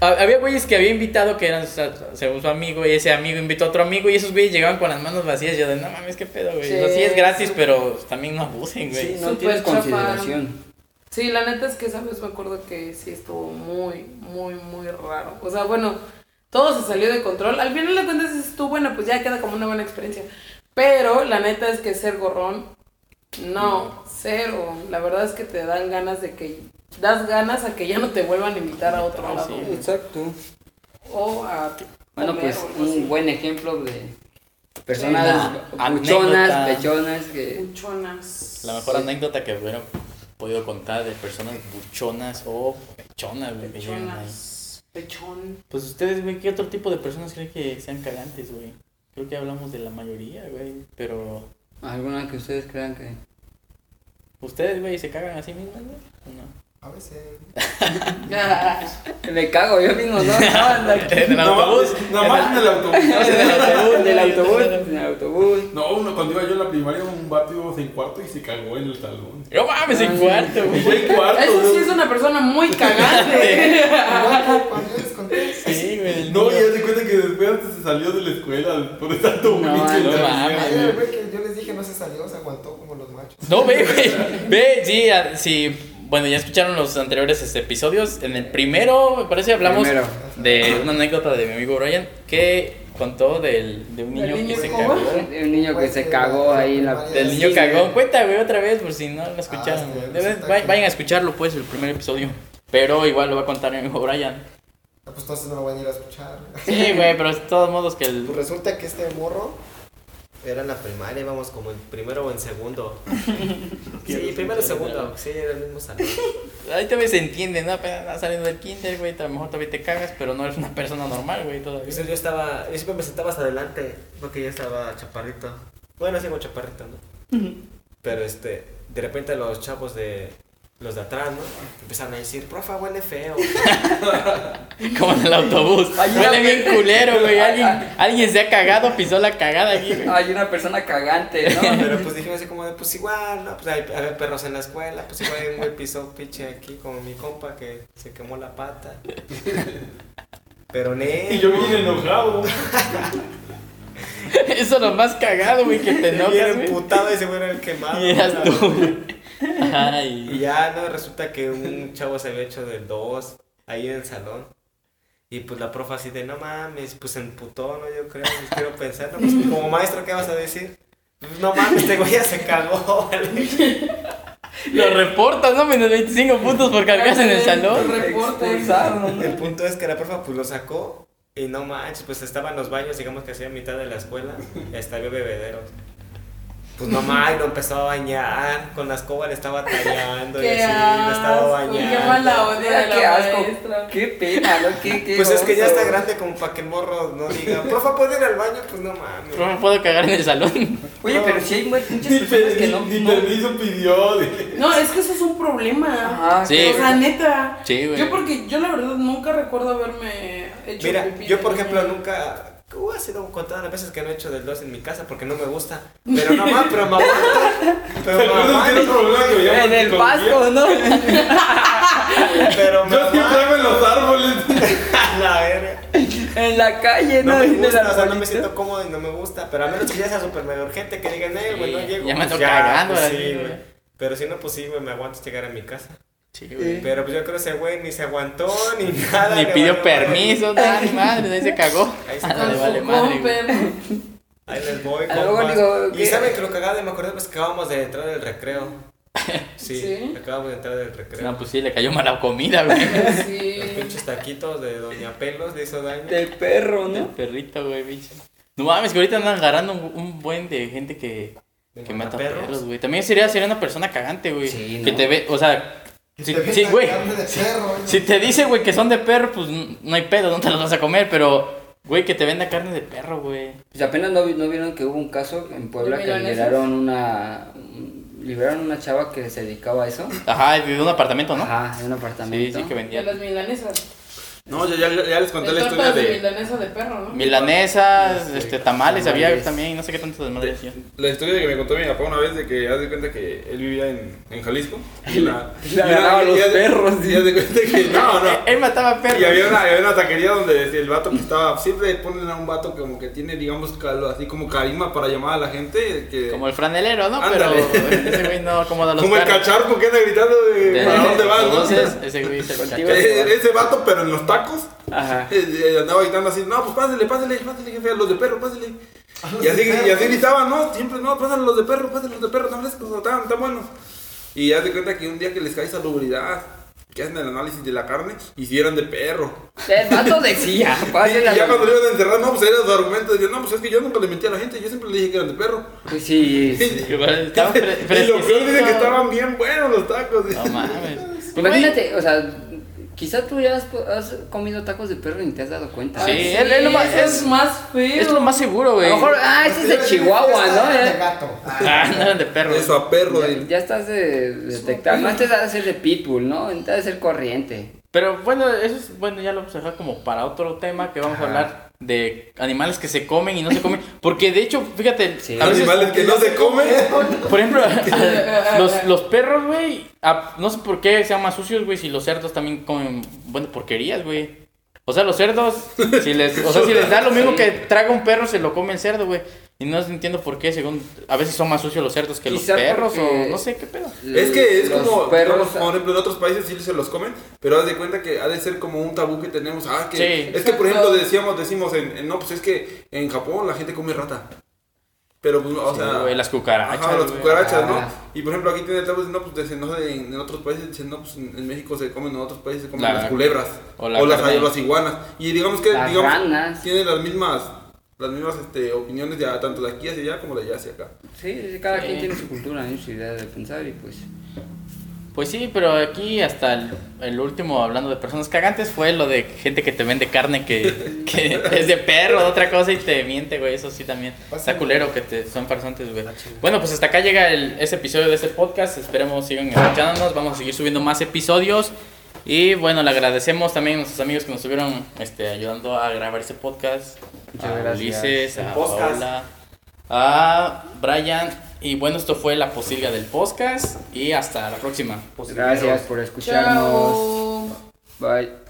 había güeyes que había invitado que eran según su amigo y ese amigo invitó a otro amigo y esos güeyes llegaban con las manos vacías. Yo de, no mames, qué pedo, güey. Sí, O sea, sí es gratis, sí. pero también no abusen, güey. Sí, no tienes consideración. Sí, la neta es que esa vez me acuerdo que sí estuvo muy, muy, muy raro. O sea, bueno, todo se salió de control. Al final de cuentas dices tú, bueno, pues ya queda como una buena experiencia. Pero la neta es que ser gorrón, no, cero. La verdad es que te dan ganas de que, das ganas a que ya no te vuelvan a invitar a otro Ah, lado. sí. Exacto. O a Bueno, comer pues o algo así. un buen ejemplo de personas buchonas, pechonas que... Buchonas. La mejor anécdota que hubiera podido contar de personas buchonas o pechonas, güey. Buchonas. Pechón. Pues ustedes, güey, ¿qué otro tipo de personas creen que sean cagantes, güey? Creo que hablamos de la mayoría, güey. Pero, Alguna que ustedes crean que... ¿ustedes, güey, se cagan a sí mismos, güey? ¿O no? A veces. Me cago yo mismo, ¿no? No. En el autobús. Nada más en el autobús. En el autobús, en el autobús, en el autobús. No, uno, cuando iba yo en la primaria, un vato iba en cuarto y se cagó en el salón. No mames, en cuarto, güey. En cuarto. Eso sí es una persona muy cagante. Sí, güey. No, niño. ya se cuenta que después se salió de la escuela por estar todo No, pinche no mames. güey que yo les dije no se salió, se aguantó como los machos. No, ve, ve, ve, sí, a- sí. Bueno, ya escucharon los anteriores este, episodios. En el primero, me parece, hablamos Primero. de una anécdota de mi amigo Brian que contó del, de un ¿Del niño que se cagó. Un niño que se cagó ahí en la. Del niño Sí, cagón. Cuenta, güey, otra vez, por si no lo escucharon. este, güey. Debe- está vay- aquí. vayan a escucharlo, pues, el primer episodio. Pero igual lo va a contar mi amigo Brian. Ah, Pues entonces no lo van a ir a escuchar. Sí, güey, pero de todos modos que el. Pues resulta que este morro era en la primaria, íbamos como en primero o en segundo. Sí, primero o segundo, sí, era el mismo salón. Ahí todavía se entiende, ¿no? Apenas saliendo del kinder, güey. A lo mejor todavía te cagas, pero no eres una persona normal, güey, todavía. Entonces yo estaba, yo siempre me sentaba hasta adelante, porque ya estaba chaparrito. Bueno, sigo chaparrito, ¿no? Pero este, de repente los chavos de, los de atrás, ¿no? Empezaron a decir, profa, huele feo. Como en el autobús. Hay Huele bien pe- culero, güey. Alguien, alguien se ha cagado, pisó la cagada aquí, güey. Hay una persona cagante, ¿no? Pero pues dijimos así como de, pues igual, ¿no? Pues hay, perros en la escuela, pues igual hay un güey pisó pinche aquí como mi compa que se quemó la pata. Pero ne. Y yo bien enojado. Eso es lo más cagado, güey, que te enojas, güey. emputado y se fuera el quemado. Y eras tú, güey. Y ya, no, resulta que un chavo se había hecho del 2 ahí en el salón. Y pues la profa así de, no mames, pues se emputó, ¿no? Yo creo, pues, quiero pensar, ¿no? Pues como maestro, ¿qué vas a decir? Pues, no mames, este güey ya se cagó, ¿vale? Lo reportas, ¿no? Menos 25 puntos por cargarse en el salón. ¿no? El punto es que la profa pues lo sacó y no manches, pues estaba en los baños, digamos que hacía mitad de la escuela, y hasta había bebederos. Pues no mames, lo empezó a bañar, con la escoba le estaba tallando y así, lo estaba bañando. qué mala onda de Qué asco. maestra. Qué pena, ¿no? Qué, qué Pues es que ya está grande como para que el morro no diga, profa, ¿puedo ir al baño? Pues no mames. No me puedo cagar en el salón. Oye, pero si hay mu- muchas Ni, personas pe- que no. ni no- permiso pidió. de- No, es que eso es un problema. Ajá, Sí. O sea, neta. Sí, güey. Yo porque yo la verdad nunca recuerdo haberme hecho Mira, pipí yo por ejemplo nunca, uh, ha sido contadas las veces que no he hecho del 2 en mi casa porque no me gusta. Pero no mames, pero me aguanto. Pero yo En el pasto, ¿no? Pero me Yo siempre en los árboles. La verga. En la calle, ¿no? No me gusta, o sea, no me siento cómodo y no me gusta. Pero a menos que ya sea súper mejor gente que digan, eh, güey, no llego. ya me pues ando cagando, pues sí, güey. güey. Pero si no, pues sí, güey, me aguanto llegar a mi casa. Sí, güey. Pero pues yo creo que ese güey ni se aguantó ni nada. Ni pidió permiso, nada, ni madre, ahí se cagó. Ahí se Ah, le cagó. vale madre, güey. Ahí les voy, A luego compas. digo, Y saben que lo cagado de me acordé pues que acabamos de entrar del recreo. Sí, ¿Sí? acabamos de entrar del recreo. No, pues sí, le cayó mala comida, güey. Los Sí. pinches taquitos de Doña Pelos le hizo daño. De perro, ¿no? perrito, güey, bicho. No mames, que ahorita andan agarrando un, un buen de gente que, que mata perros, güey. También sería, sería una persona cagante, güey. Sí, Que ¿no? te ve, o sea, Que sí, te sí, güey. de. Si te dice, güey, que son de perro, pues no hay pedo, no te los vas a comer, pero, güey, que te venda carne de perro, güey. Pues apenas no, vi- no vieron que hubo un caso en Puebla ¿De que liberaron una. Liberaron una chava que se dedicaba a eso. Ajá, de un apartamento, ¿no? Ajá, en un Sí, apartamento. sí, que De vendía. las milanesas. No, ya, ya, ya les conté la historia de de. milanesa de perro, ¿no? Milanesas, este, tamales, había Tamales. también, no sé qué tanto desmadre decía. La historia de que me contó mi papá una vez de que haz de cuenta que él vivía en, en Jalisco. Y la, le agarraba a los perros, Y haz de cuenta que. No, no. Él mataba perros. Y había una, había una taquería donde el vato que estaba. Siempre ponen a un vato como que tiene, digamos, calo- así como carisma para llamar a la gente. Que, Como el franelero, ¿no? Ándale. Pero ese güey no acomoda los como el cacharpo que anda gritando de, De- para dónde vas. ¿no? Entonces, ese güey cacharro. Eh, Ese vato, pero en los tacos. Ajá. Eh, eh, andaba gritando así, no, pues pásale, pásale, pásale, jefe, a los de perro, pásale. Y así, y así gritaban, no, siempre, no, pásale los de perro, pásale los de perro, no frescos, están, están buenos. Y ya te cuenta que un día que les cae salubridad, que hacen el análisis de la carne, hicieron de perro. El vato decía. Y pásenle a ya cuando lo iban a enterrar, no, pues era su argumento, decían, no, pues es que yo nunca le mentí a la gente, yo siempre le dije que eran de perro. Pues sí. sí. Igual Estaban y lo peor dice que estaban bien buenos los tacos. No mames. Imagínate, o sea, Quizá tú ya has, has comido tacos de perro y ni te has dado cuenta. Sí, Ay, él- él lo más- es- es más feo. Es lo más seguro, A güey. lo mejor, ah, ese es de Chihuahua, ¿no? De Ya, gato. Ah, no eran de perro. Eso a perro. ya, ya estás de detectar. No, este debe ser de pitbull, ¿no? Este debe ser corriente. Pero bueno, eso es, bueno, ya lo vamos a dejar como para otro tema que vamos a hablar de animales que se comen y no se comen. Porque de hecho, fíjate, Sí. a veces, Animales que no se comen. por ejemplo, los, los perros, güey, no sé por qué sean más sucios, güey, si los cerdos también comen, bueno, porquerías, güey. O sea, los cerdos, si les, o sea, si les da lo mismo que traga un perro, se lo come el cerdo, güey. Y no entiendo por qué, según, a veces son más sucios los cerdos que Quizá los perros, porque- o no sé qué pedo. Es que es Los como, perros. digamos, por ejemplo, en otros países sí se los comen, pero haz de cuenta que ha de ser como un tabú que tenemos. Ah, que Sí. es que por ejemplo decíamos, decimos, en, en- no, pues es que en Japón la gente come rata. Pero, pues, o Sí, sea, güey, las cucarachas, Ajá, las güey. cucarachas, ¿no? Ah. Y por ejemplo, aquí tiene tabú, no, pues dicen, no sé, en, en otros países dicen, no, pues en, en México se comen, en otros países se comen La- las culebras o o, la las, carne. o las iguanas. Y digamos que, Las digamos, ranas. tienen las mismas, las mismas este, opiniones ya tanto de aquí hacia allá como de allá hacia acá. Sí, cada Sí. quien tiene su cultura y su idea de pensar y pues... Pues sí, pero aquí hasta el, el último, hablando de personas cagantes, fue lo de gente que te vende carne que, que es de perro, de otra cosa y te miente, güey. Eso sí también. Está culero que te son farsantes, güey. Bueno, pues hasta acá llega el, ese episodio de este podcast. Esperemos sigan escuchándonos. Vamos a seguir subiendo más episodios. Y bueno, le agradecemos también a nuestros amigos que nos estuvieron este, ayudando a grabar este podcast. Muchas a gracias. Ulises, a podcast. Paola, a Brian. Y bueno, esto fue la posilga del podcast. Y hasta la próxima. Gracias por escucharnos. Chao. Bye.